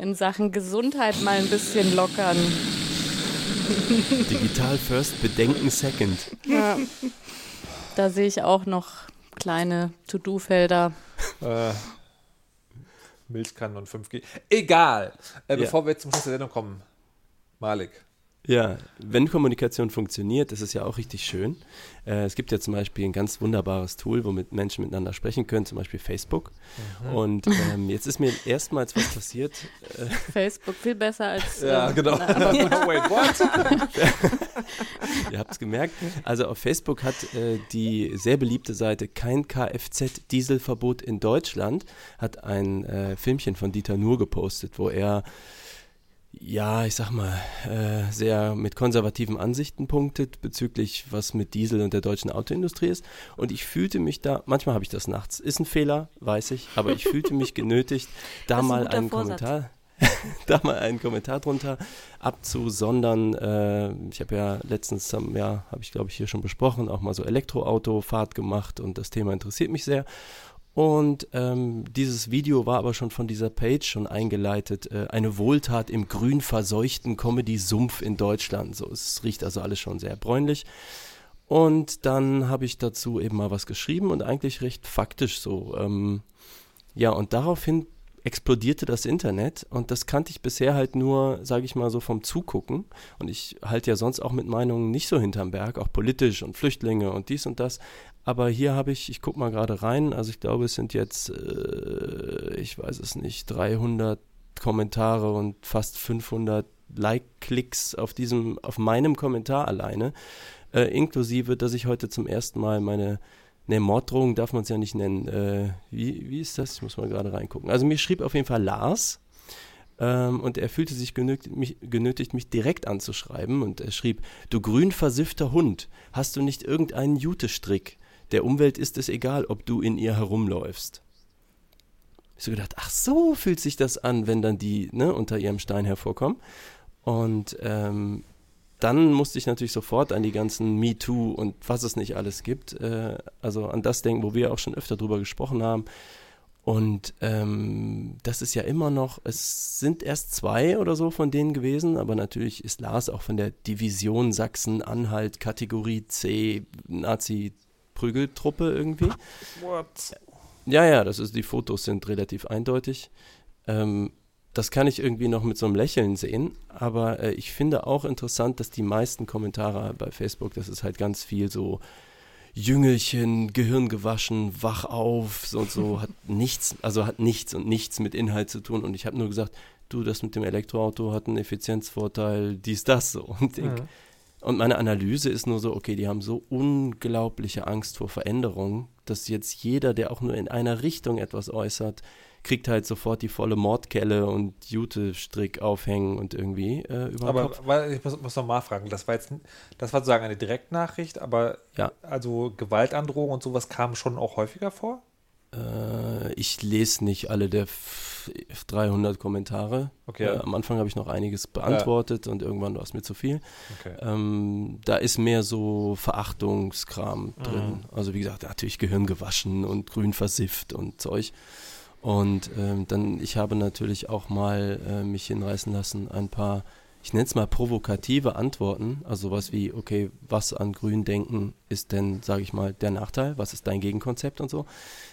in Sachen Gesundheit mal ein bisschen lockern. Digital first, Bedenken second. Ja. Da sehe ich auch noch kleine To-Do-Felder. Äh, Milchkannen und 5G. Egal. Äh, Ja. Bevor wir jetzt zum Schluss der Sendung kommen, Malik. Ja, wenn Kommunikation funktioniert, ist es ja auch richtig schön. Äh, es gibt ja zum Beispiel ein ganz wunderbares Tool, womit Menschen miteinander sprechen können, zum Beispiel Facebook. Und ähm, jetzt ist mir erstmals was passiert. Äh, Facebook viel besser als. Ja, äh, genau. Wait, what? ihr habt es gemerkt. Also auf Facebook hat äh, die sehr beliebte Seite Kein Kfz-Dieselverbot in Deutschland hat ein äh, Filmchen von Dieter Nuhr gepostet, wo er ja, ich sag mal, äh, sehr mit konservativen Ansichten punktet bezüglich, was mit Diesel und der deutschen Autoindustrie ist. Und ich fühlte mich da, manchmal habe ich das nachts, ist ein Fehler, weiß ich, aber ich fühlte mich genötigt, da ein mal einen Vorsatz. Kommentar, da mal einen Kommentar drunter abzusondern. Äh, ich habe ja letztens, ja, habe ich glaube ich hier schon besprochen, auch mal so Elektroautofahrt gemacht und das Thema interessiert mich sehr. Und ähm, dieses Video war aber schon von dieser Page schon eingeleitet. Äh, eine Wohltat im grün verseuchten Comedy-Sumpf in Deutschland. So, es riecht also alles schon sehr bräunlich. Und dann habe ich dazu eben mal was geschrieben und eigentlich recht faktisch so. Ähm, ja, und daraufhin explodierte das Internet und das kannte ich bisher halt nur, sage ich mal so, vom Zugucken. Und ich halte ja sonst auch mit Meinungen nicht so hinterm Berg, auch politisch und Flüchtlinge und dies und das. Aber hier habe ich, ich gucke mal gerade rein, also ich glaube, es sind jetzt, äh, ich weiß es nicht, 300 Kommentare und fast 500 Like-Klicks auf diesem, auf meinem Kommentar alleine, äh, inklusive, dass ich heute zum ersten Mal meine Ne, Morddrohung darf man es ja nicht nennen. Äh, wie, wie ist das? Ich muss mal gerade reingucken. Also mir schrieb auf jeden Fall Lars ähm, und er fühlte sich genötigt mich, genötigt, mich direkt anzuschreiben und er schrieb, du grün versiffter Hund, hast du nicht irgendeinen Jutestrick? Der Umwelt ist es egal, ob du in ihr herumläufst. Ich so gedacht, ach so fühlt sich das an, wenn dann die ne, unter ihrem Stein hervorkommen. Und ähm, dann musste ich natürlich sofort an die ganzen MeToo und was es nicht alles gibt, äh, also an das denken, wo wir auch schon öfter drüber gesprochen haben. Und ähm, das ist ja immer noch, es sind erst zwei oder so von denen gewesen, aber natürlich ist Lars auch von der Division Sachsen-Anhalt Kategorie C Nazi-Prügeltruppe irgendwie. What? Ja, ja, das ist, die Fotos sind relativ eindeutig. Ähm, das kann ich irgendwie noch mit so einem Lächeln sehen. Aber äh, ich finde auch interessant, dass die meisten Kommentare bei Facebook, das ist halt ganz viel so Jüngelchen, Gehirn gewaschen, wach auf und so, hat nichts, also hat nichts und nichts mit Inhalt zu tun. Und ich habe nur gesagt, du, das mit dem Elektroauto hat einen Effizienzvorteil, dies, das so. Und, ich, mhm. Und meine Analyse ist nur so, okay, die haben so unglaubliche Angst vor Veränderung, dass jetzt jeder, der auch nur in einer Richtung etwas äußert, kriegt halt sofort die volle Mordkelle und Jute-Strick aufhängen und irgendwie äh, über Aber weil, ich muss, muss noch mal fragen, das war jetzt, das war sozusagen eine Direktnachricht, aber ja. also Gewaltandrohung und sowas kam schon auch häufiger vor? Äh, ich lese nicht alle der 300 Kommentare. Okay. Äh, am Anfang habe ich noch einiges beantwortet ja. und irgendwann war es mir zu viel. Okay. Ähm, da ist mehr so Verachtungskram drin. Mhm. Also wie gesagt, natürlich Gehirn gewaschen und grün versifft und Zeug. Und ähm, dann, ich habe natürlich auch mal äh, mich hinreißen lassen, ein paar, ich nenne es mal provokative Antworten, also sowas wie, okay, was an Grün denken ist denn, sage ich mal, der Nachteil, was ist dein Gegenkonzept und so.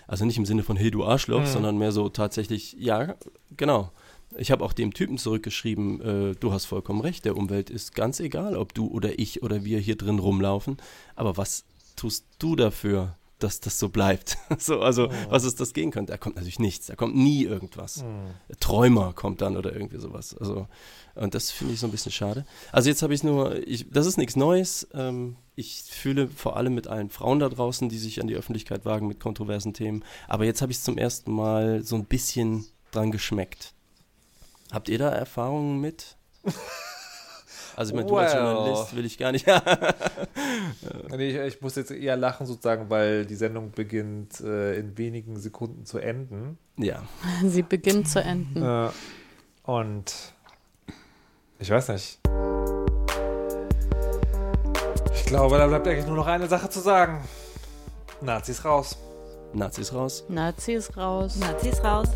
Also nicht im Sinne von, hey du Arschloch, mhm. sondern mehr so tatsächlich, ja, genau. Ich habe auch dem Typen zurückgeschrieben, äh, du hast vollkommen recht, der Umwelt ist ganz egal, ob du oder ich oder wir hier drin rumlaufen, aber was tust du dafür, dass das so bleibt. so, also, oh. was es das gehen könnte. Da kommt natürlich nichts, da kommt nie irgendwas. Oh. Träumer kommt dann oder irgendwie sowas. Also, und das finde ich so ein bisschen schade. Also, jetzt habe ich nur, ich, das ist nichts Neues. Ähm, ich fühle vor allem mit allen Frauen da draußen, die sich an die Öffentlichkeit wagen mit kontroversen Themen. Aber jetzt habe ich es zum ersten Mal so ein bisschen dran geschmeckt. Habt ihr da Erfahrungen mit? Also ich meine, du als Journalist will ich gar nicht. nee, ich, ich, muss jetzt eher lachen sozusagen, weil die Sendung beginnt äh, in wenigen Sekunden zu enden. Ja. Sie beginnt zu enden. Äh, und ich weiß nicht. Ich glaube, da bleibt eigentlich nur noch eine Sache zu sagen. Nazis raus. Nazis raus. Nazis raus. Nazis raus.